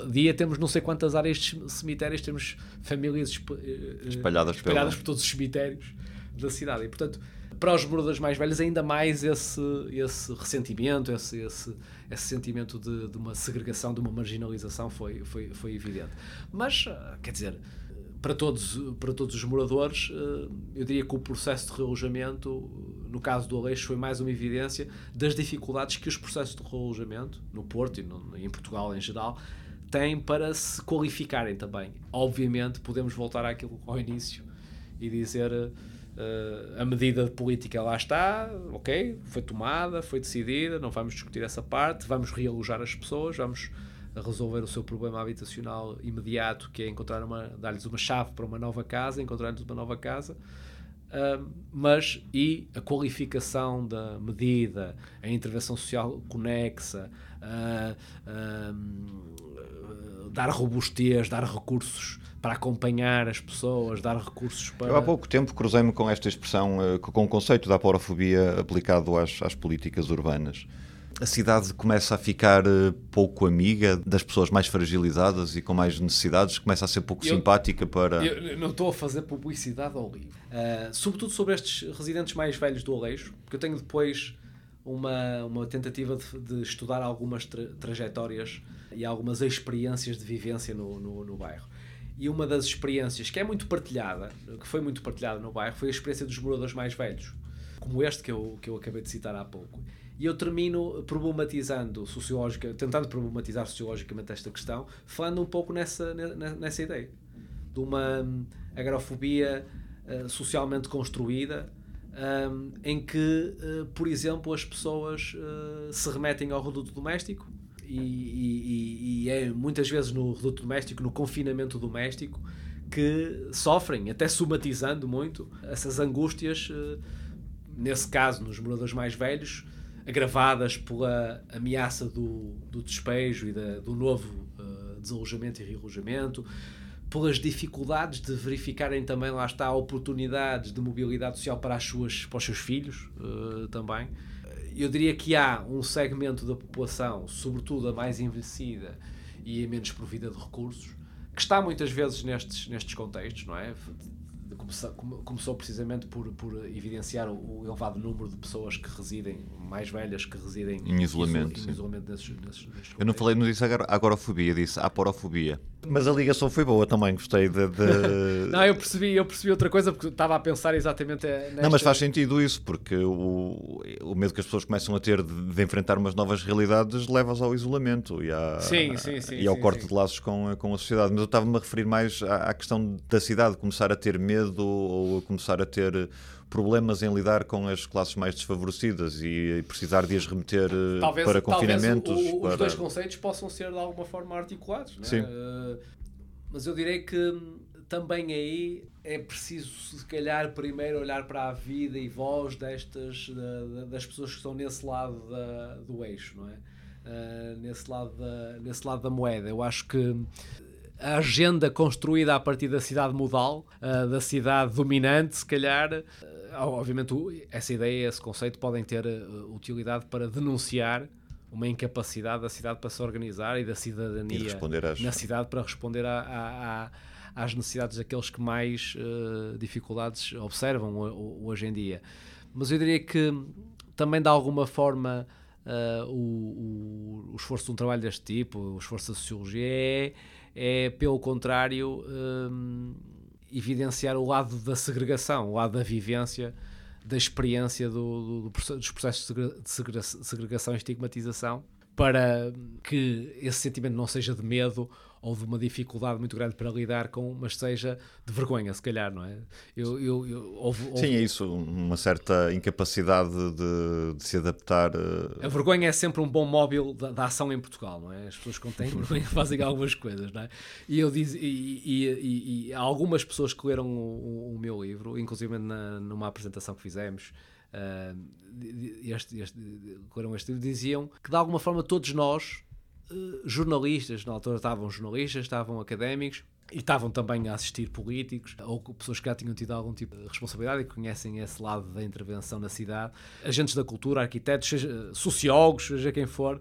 dia temos não sei quantas áreas de cemitérios, temos famílias
eh, espalhadas,
espalhadas por todos os cemitérios da cidade. E, portanto, para os moradores mais velhos ainda mais esse, esse ressentimento, esse, esse, esse sentimento de, de uma segregação, de uma marginalização foi, foi, foi evidente. Mas, quer dizer, para todos, para todos os moradores, uh, eu diria que o processo de realojamento, no caso do Aleixo, foi mais uma evidência das dificuldades que os processos de realojamento, no Porto e, no, em Portugal em geral, têm para se qualificarem também. Obviamente, podemos voltar àquilo ao início e dizer uh, a medida política lá está, ok, foi tomada, foi decidida, não vamos discutir essa parte, vamos realojar as pessoas, vamos resolver o seu problema habitacional imediato, que é encontrar uma, dar-lhes uma chave para uma nova casa, encontrar-lhes uma nova casa. Uh, mas e a qualificação da medida, a intervenção social conexa, uh, dar robustez, dar recursos para acompanhar as pessoas, dar recursos para.
Eu há pouco tempo cruzei-me com esta expressão, eh, com o conceito da aporofobia aplicado às, às políticas urbanas a cidade começa a ficar eh, pouco amiga das pessoas mais fragilizadas e com mais necessidades, começa a ser pouco eu, simpática para.
Eu não estou a fazer publicidade ao livro, uh, sobretudo sobre estes residentes mais velhos do Aleixo, porque eu tenho depois uma, uma tentativa de, de estudar algumas tra trajetórias e algumas experiências de vivência no, no, no bairro. E uma das experiências que é muito partilhada, que foi muito partilhada no bairro, foi a experiência dos moradores mais velhos, como este que eu, que eu acabei de citar há pouco. E eu termino problematizando sociológica, tentando problematizar sociologicamente esta questão, falando um pouco nessa, nessa ideia de uma hum, agrofobia uh, socialmente construída, um, em que, uh, por exemplo, as pessoas uh, se remetem ao reduto doméstico e, e, e, é muitas vezes no reduto doméstico, no confinamento doméstico, que sofrem, até somatizando muito, essas angústias, nesse caso, nos moradores mais velhos, agravadas pela ameaça do, do despejo e da, do novo uh, desalojamento e realojamento, pelas dificuldades de verificarem também, lá está, oportunidades de mobilidade social para, as suas, para os seus filhos uh, também. Eu diria que há um segmento da população, sobretudo a mais envelhecida e a menos provida de recursos, que está muitas vezes nestes, nestes contextos, não é? começou, começou precisamente por, por evidenciar o, elevado número de pessoas que residem, mais velhas, que residem
em isolamento.
Em isolamento nesses, nesses, nesses
Eu não falei, não disse agorafobia, disse aporofobia. Mas a ligação foi boa também, gostei de. de... <laughs>
não, eu percebi, eu percebi outra coisa porque estava a pensar exatamente. Nesta...
Não, mas faz sentido isso, porque o, o medo que as pessoas começam a ter de, de enfrentar umas novas realidades leva-as ao isolamento e, à,
sim, sim, sim,
e ao corte de laços com, com a sociedade. Mas eu estava-me a referir mais à, à questão da cidade começar a ter medo ou a começar a ter problemas em lidar com as classes mais desfavorecidas e precisar de as remeter eh, talvez, para confinamentos.
Talvez o, o,
para...
Os dois conceitos possam ser de alguma forma articulados.
Sim.
Uh, mas eu direi que também aí é preciso, se calhar, primeiro olhar para a vida e voz destas, da, das pessoas que estão nesse lado da, do eixo, não é? Uh, nesse, lado da, nesse lado da moeda. Eu acho que a agenda construída a partir da cidade modal, uh, da cidade dominante, se calhar, uh, obviamente essa ideia, esse conceito podem ter utilidade para denunciar uma incapacidade da cidade para se organizar e da cidadania
às...
na cidade para responder a, a, a, às necessidades daqueles que mais uh, dificuldades observam hoje em dia. Mas eu diria que também de alguma forma uh, o, o, o, esforço de um trabalho deste tipo, o esforço da sociologia é, é pelo contrário, um, eh, evidenciar o lado da segregação, o lado da vivência da experiência do, do, dos processos de segregação e estigmatização para que esse sentimento não seja de medo ou de uma dificuldade muito grande para lidar com, mas seja de vergonha, se calhar, não é? Eu, eu, eu houve, houve...
Sim, é isso, uma certa incapacidade de, de, se adaptar. Eh,
A vergonha é sempre um bom móvel da, da ação em Portugal, não é? As pessoas que têm <laughs> vergonha fazem algumas coisas, não é? E eu diz, e, e, e, e algumas pessoas que leram o, o meu livro, inclusive na, numa apresentação que fizemos, uh, este, este, leram este livro, diziam que de alguma forma todos nós jornalistas, na altura estavam jornalistas, estavam académicos e estavam também a assistir políticos ou pessoas que já tinham tido algum tipo de responsabilidade e conhecem esse lado da intervenção na cidade, agentes da cultura, arquitetos, seja, sociólogos, seja quem for,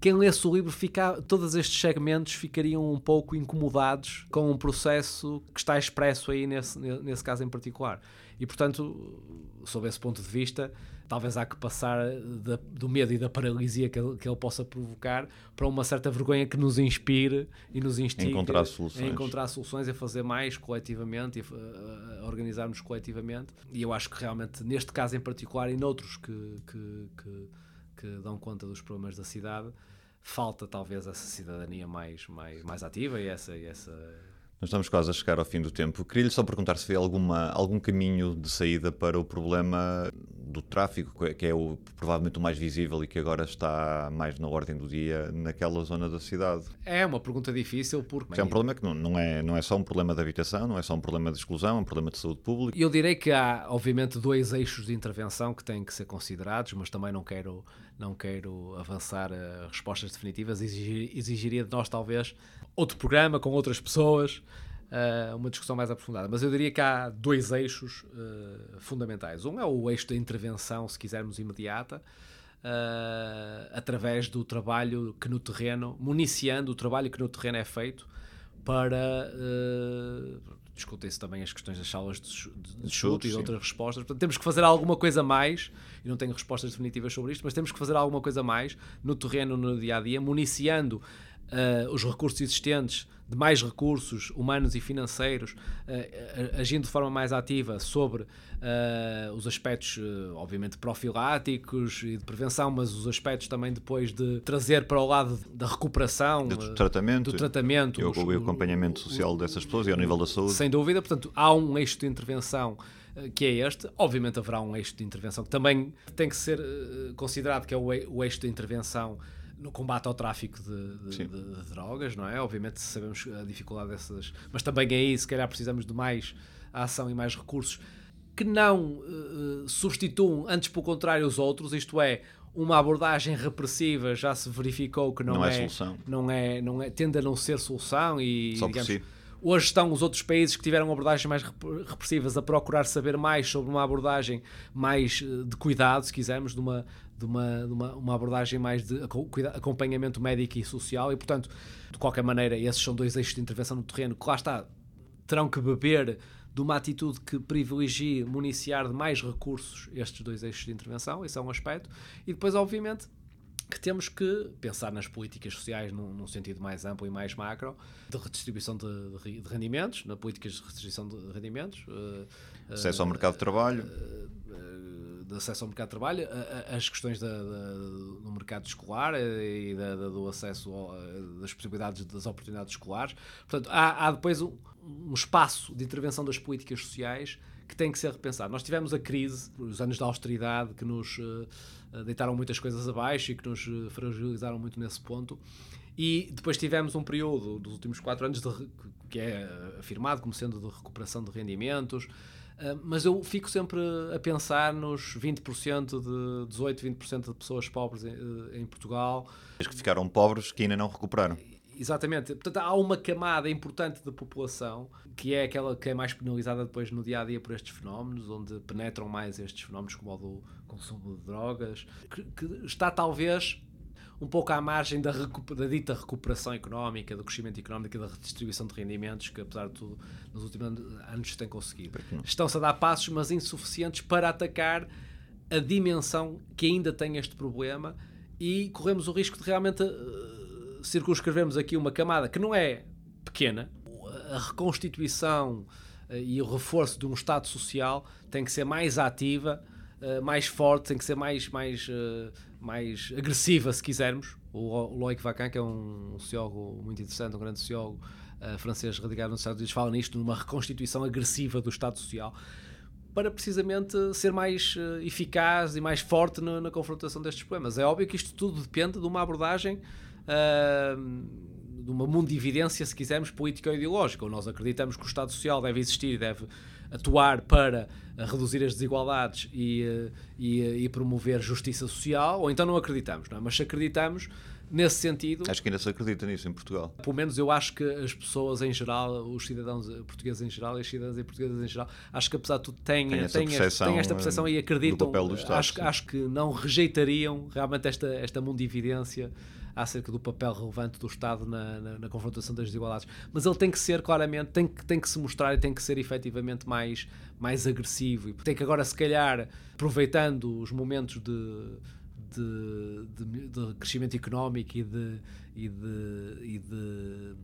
quem lesse o livro, fica, todos estes segmentos ficariam um pouco incomodados com um processo que está expresso aí nesse, nesse caso em particular. E, portanto, sob esse ponto de vista, talvez há que passar da, do medo e da paralisia que ele, que ele, possa provocar para uma certa vergonha que nos inspire e nos instigue
encontrar soluções.
a encontrar soluções, a fazer mais coletivamente, a, a organizarmos coletivamente. E eu acho que realmente, neste caso em particular e noutros que, que, que, que dão conta dos problemas da cidade, falta talvez essa cidadania mais, mais, mais ativa e essa, e essa
nós estamos quase a chegar ao fim do tempo. Queria-lhe só perguntar se vê alguma, algum caminho de saída para o problema do tráfico, que é o, provavelmente o mais visível e que agora está mais na ordem do dia naquela zona da cidade.
É uma pergunta difícil porque...
É um problema que não, não, é, não é só um problema de habitação, não é só um problema de exclusão, é um problema de saúde pública.
Eu direi que há, obviamente, dois eixos de intervenção que têm que ser considerados, mas também não quero, não quero avançar respostas definitivas. Exigir, exigiria de nós, talvez, outro programa com outras pessoas, uh, uma discussão mais aprofundada. Mas eu diria que há dois eixos uh, fundamentais. Um é o eixo da intervenção, se quisermos, imediata, uh, através do trabalho que no terreno, municiando o trabalho que no terreno é feito para. Discutem-se também as questões das salas de, de, de chute e de outras respostas. Portanto, temos que fazer alguma coisa mais, e não tenho respostas definitivas sobre isto, mas temos que fazer alguma coisa mais no terreno, no dia a dia, municiando uh, os recursos existentes de mais recursos humanos e financeiros, uh, agindo de forma mais ativa sobre uh, os aspectos, uh, obviamente, profiláticos e de prevenção, mas os aspectos também depois de trazer para o lado da recuperação,
do tratamento,
do tratamento
e o, acompanhamento social dessas pessoas e ao nível da saúde.
Sem dúvida, portanto, há um eixo de intervenção que é este. Obviamente haverá um eixo de intervenção que também tem que ser considerado que é o eixo de intervenção no combate ao tráfico de, de, de, de, drogas, não é? Obviamente sabemos a dificuldade dessas, mas também aí se calhar precisamos de mais ação e mais recursos que não uh, substituam, antes pelo contrário, os outros, isto é, uma abordagem repressiva já se verificou que não,
não
é,
é, solução.
Não é, não é, tende a não ser solução e
Só digamos, si.
Hoje estão os outros países que tiveram abordagens mais repressivas a procurar saber mais sobre uma abordagem mais eh, de cuidado, se quisermos, de uma, de uma, de uma, uma abordagem mais de acompanhamento médico e social, e portanto, de qualquer maneira, esses são dois eixos de intervenção no terreno que lá está, terão que beber de uma atitude que privilegie municiar de mais recursos estes dois eixos de intervenção, esse é um aspecto, e depois, obviamente, que temos que pensar nas políticas sociais num, num, sentido mais amplo e mais macro, de redistribuição de, de, de rendimentos, na políticas de redistribuição de rendimentos. Uh,
acesso ao mercado de trabalho.
Uh, de acesso ao mercado de trabalho, as questões da, da, do mercado escolar e da, do acesso ao, das possibilidades das oportunidades escolares. Portanto, há, há depois um, um espaço de intervenção das políticas sociais que tem que ser repensado. Nós tivemos a crise, os anos da austeridade, que nos uh, deitaram muitas coisas abaixo e que nos uh, fragilizaram muito nesse ponto. E depois tivemos um período dos últimos quatro anos de, que é afirmado como sendo de recuperação de rendimentos, mas eu fico sempre a pensar nos 20% de 18, 20% de pessoas pobres em, em Portugal.
As que ficaram pobres que ainda não recuperaram.
Exatamente. Portanto, há uma camada importante de população que é aquela que é mais penalizada depois no dia a dia por estes fenómenos, onde penetram mais estes fenómenos como o do consumo de drogas, que, que está talvez um pouco à margem da, da, dita recuperação económica, do crescimento económico e da redistribuição de rendimentos, que apesar de tudo, nos últimos anos se tem conseguido. Estão-se a dar passos, mas insuficientes para atacar a dimensão que ainda tem este problema e corremos o risco de realmente uh, circunscrevemos aqui uma camada que não é pequena, a reconstituição eh, e o reforço de um Estado social tem que ser mais ativa, eh, mais forte, tem que ser mais, mais, eh, mais agressiva, se quisermos. O Loic Vacan, que é um sociólogo muito interessante, um grande sociólogo francês radicado nos Estados Unidos, fala nisto, numa reconstituição agressiva do Estado social, para precisamente ser mais eficaz e mais forte na, na confrontação destes problemas. É óbvio que isto tudo depende de uma abordagem de uma mundividência, se quisermos, política ou ideológica. Ou nós acreditamos que o Estado Social deve existir deve atuar para reduzir as desigualdades e, eh, e, eh, e, promover justiça social, ou então não acreditamos, não é? mas se acreditamos nesse sentido.
Acho que ainda se acredita nisso em Portugal.
Pelo menos eu acho que as pessoas em geral, os cidadãos portugueses em geral e as cidadãs e portuguesas em geral, acho que apesar de tudo têm,
têm,
esta, percepção, têm esta percepção e acreditam.
Do papel do Estado,
acho, acho que não rejeitariam realmente esta, esta mundividência acerca do papel relevante do Estado na, na, na, confrontação das desigualdades. Mas ele tem que ser claramente, tem que, tem que se mostrar e tem que ser efetivamente mais, mais agressivo. E tem que agora, se calhar, aproveitando os momentos de, de, de, de crescimento económico e de, e de, e de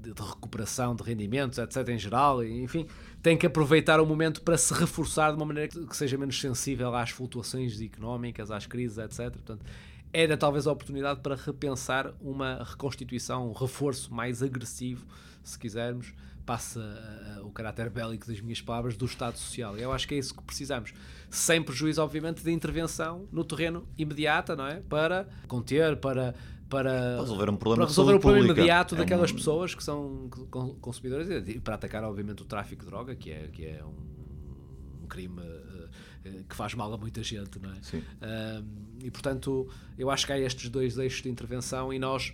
de, recuperação de rendimentos, etc., em geral, enfim, tem que aproveitar o momento para se reforçar de uma maneira que seja menos sensível às flutuações económicas, às crises, etc. Portanto, era talvez a oportunidade para repensar uma reconstituição, um reforço mais agressivo, se quisermos, passa uh, o caráter bélico das minhas palavras, do Estado Social. Eu acho que é isso que precisamos. Sem prejuízo, obviamente, de intervenção no terreno imediata, não é? Para conter, para para,
para resolver um problema,
para resolver o problema imediato é daquelas um... pessoas que são consumidoras e para atacar, obviamente, o tráfico de droga, que é, que é um, um crime uh, que faz mal a muita gente, não é?
Sim.
Uh, e, portanto, eu acho que há estes dois eixos de intervenção e nós,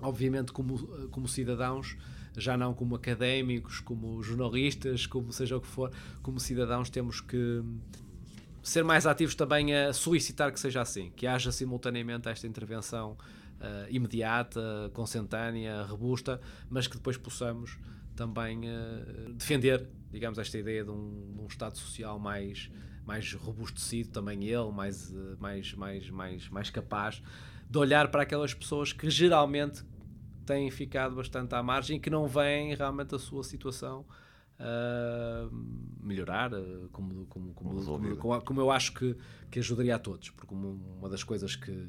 obviamente, como, como cidadãos, já não como académicos, como jornalistas, como seja o que for, como cidadãos, temos que ser mais ativos também a solicitar que seja assim, que haja simultaneamente esta intervenção uh, imediata, consentânea, robusta, mas que depois possamos também uh, defender, digamos, esta ideia de um, de um, Estado social mais, mais robustecido, também ele, mais, uh, mais, mais, mais, mais capaz de olhar para aquelas pessoas que geralmente têm ficado bastante à margem e que não veem realmente a sua situação uh, melhorar, como, como, como, como, como, eu acho que, que ajudaria a todos, porque uma das coisas que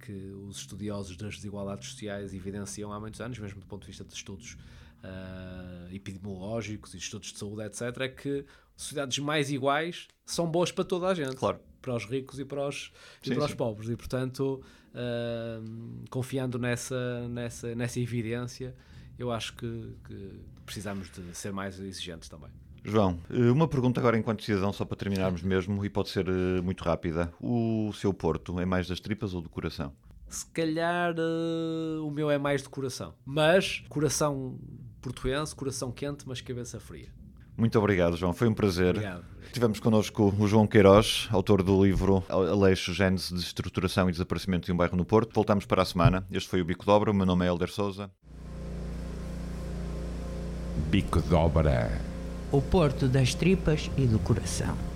que os estudiosos das desigualdades sociais evidenciam há muitos anos, mesmo do ponto de vista de estudos uh, epidemiológicos e estudos de saúde, etc., é que sociedades mais iguais são boas para toda a gente.
Claro.
Para os ricos e para os, sim, e para os pobres. E, portanto, uh, confiando nessa, nessa, nessa evidência, eu acho que, que precisamos de ser mais exigentes também.
João, eh, uma pergunta agora enquanto cidadão, só para terminarmos mesmo, e pode ser eh, muito rápida. O seu Porto é mais das tripas ou do coração?
Se calhar uh, o meu é mais de coração. Mas coração portuense, coração quente, mas cabeça fria.
Muito obrigado, João. Foi um prazer.
Obrigado.
Tivemos connosco o João Queiroz, autor do livro Aleixo Gênese de Estruturação e Desaparecimento de um Bairro no Porto. Voltamos para a semana. Este foi o Bico Dobra. O meu nome é Helder Souza.
Bico Dobra
o porto das tripas e do coração.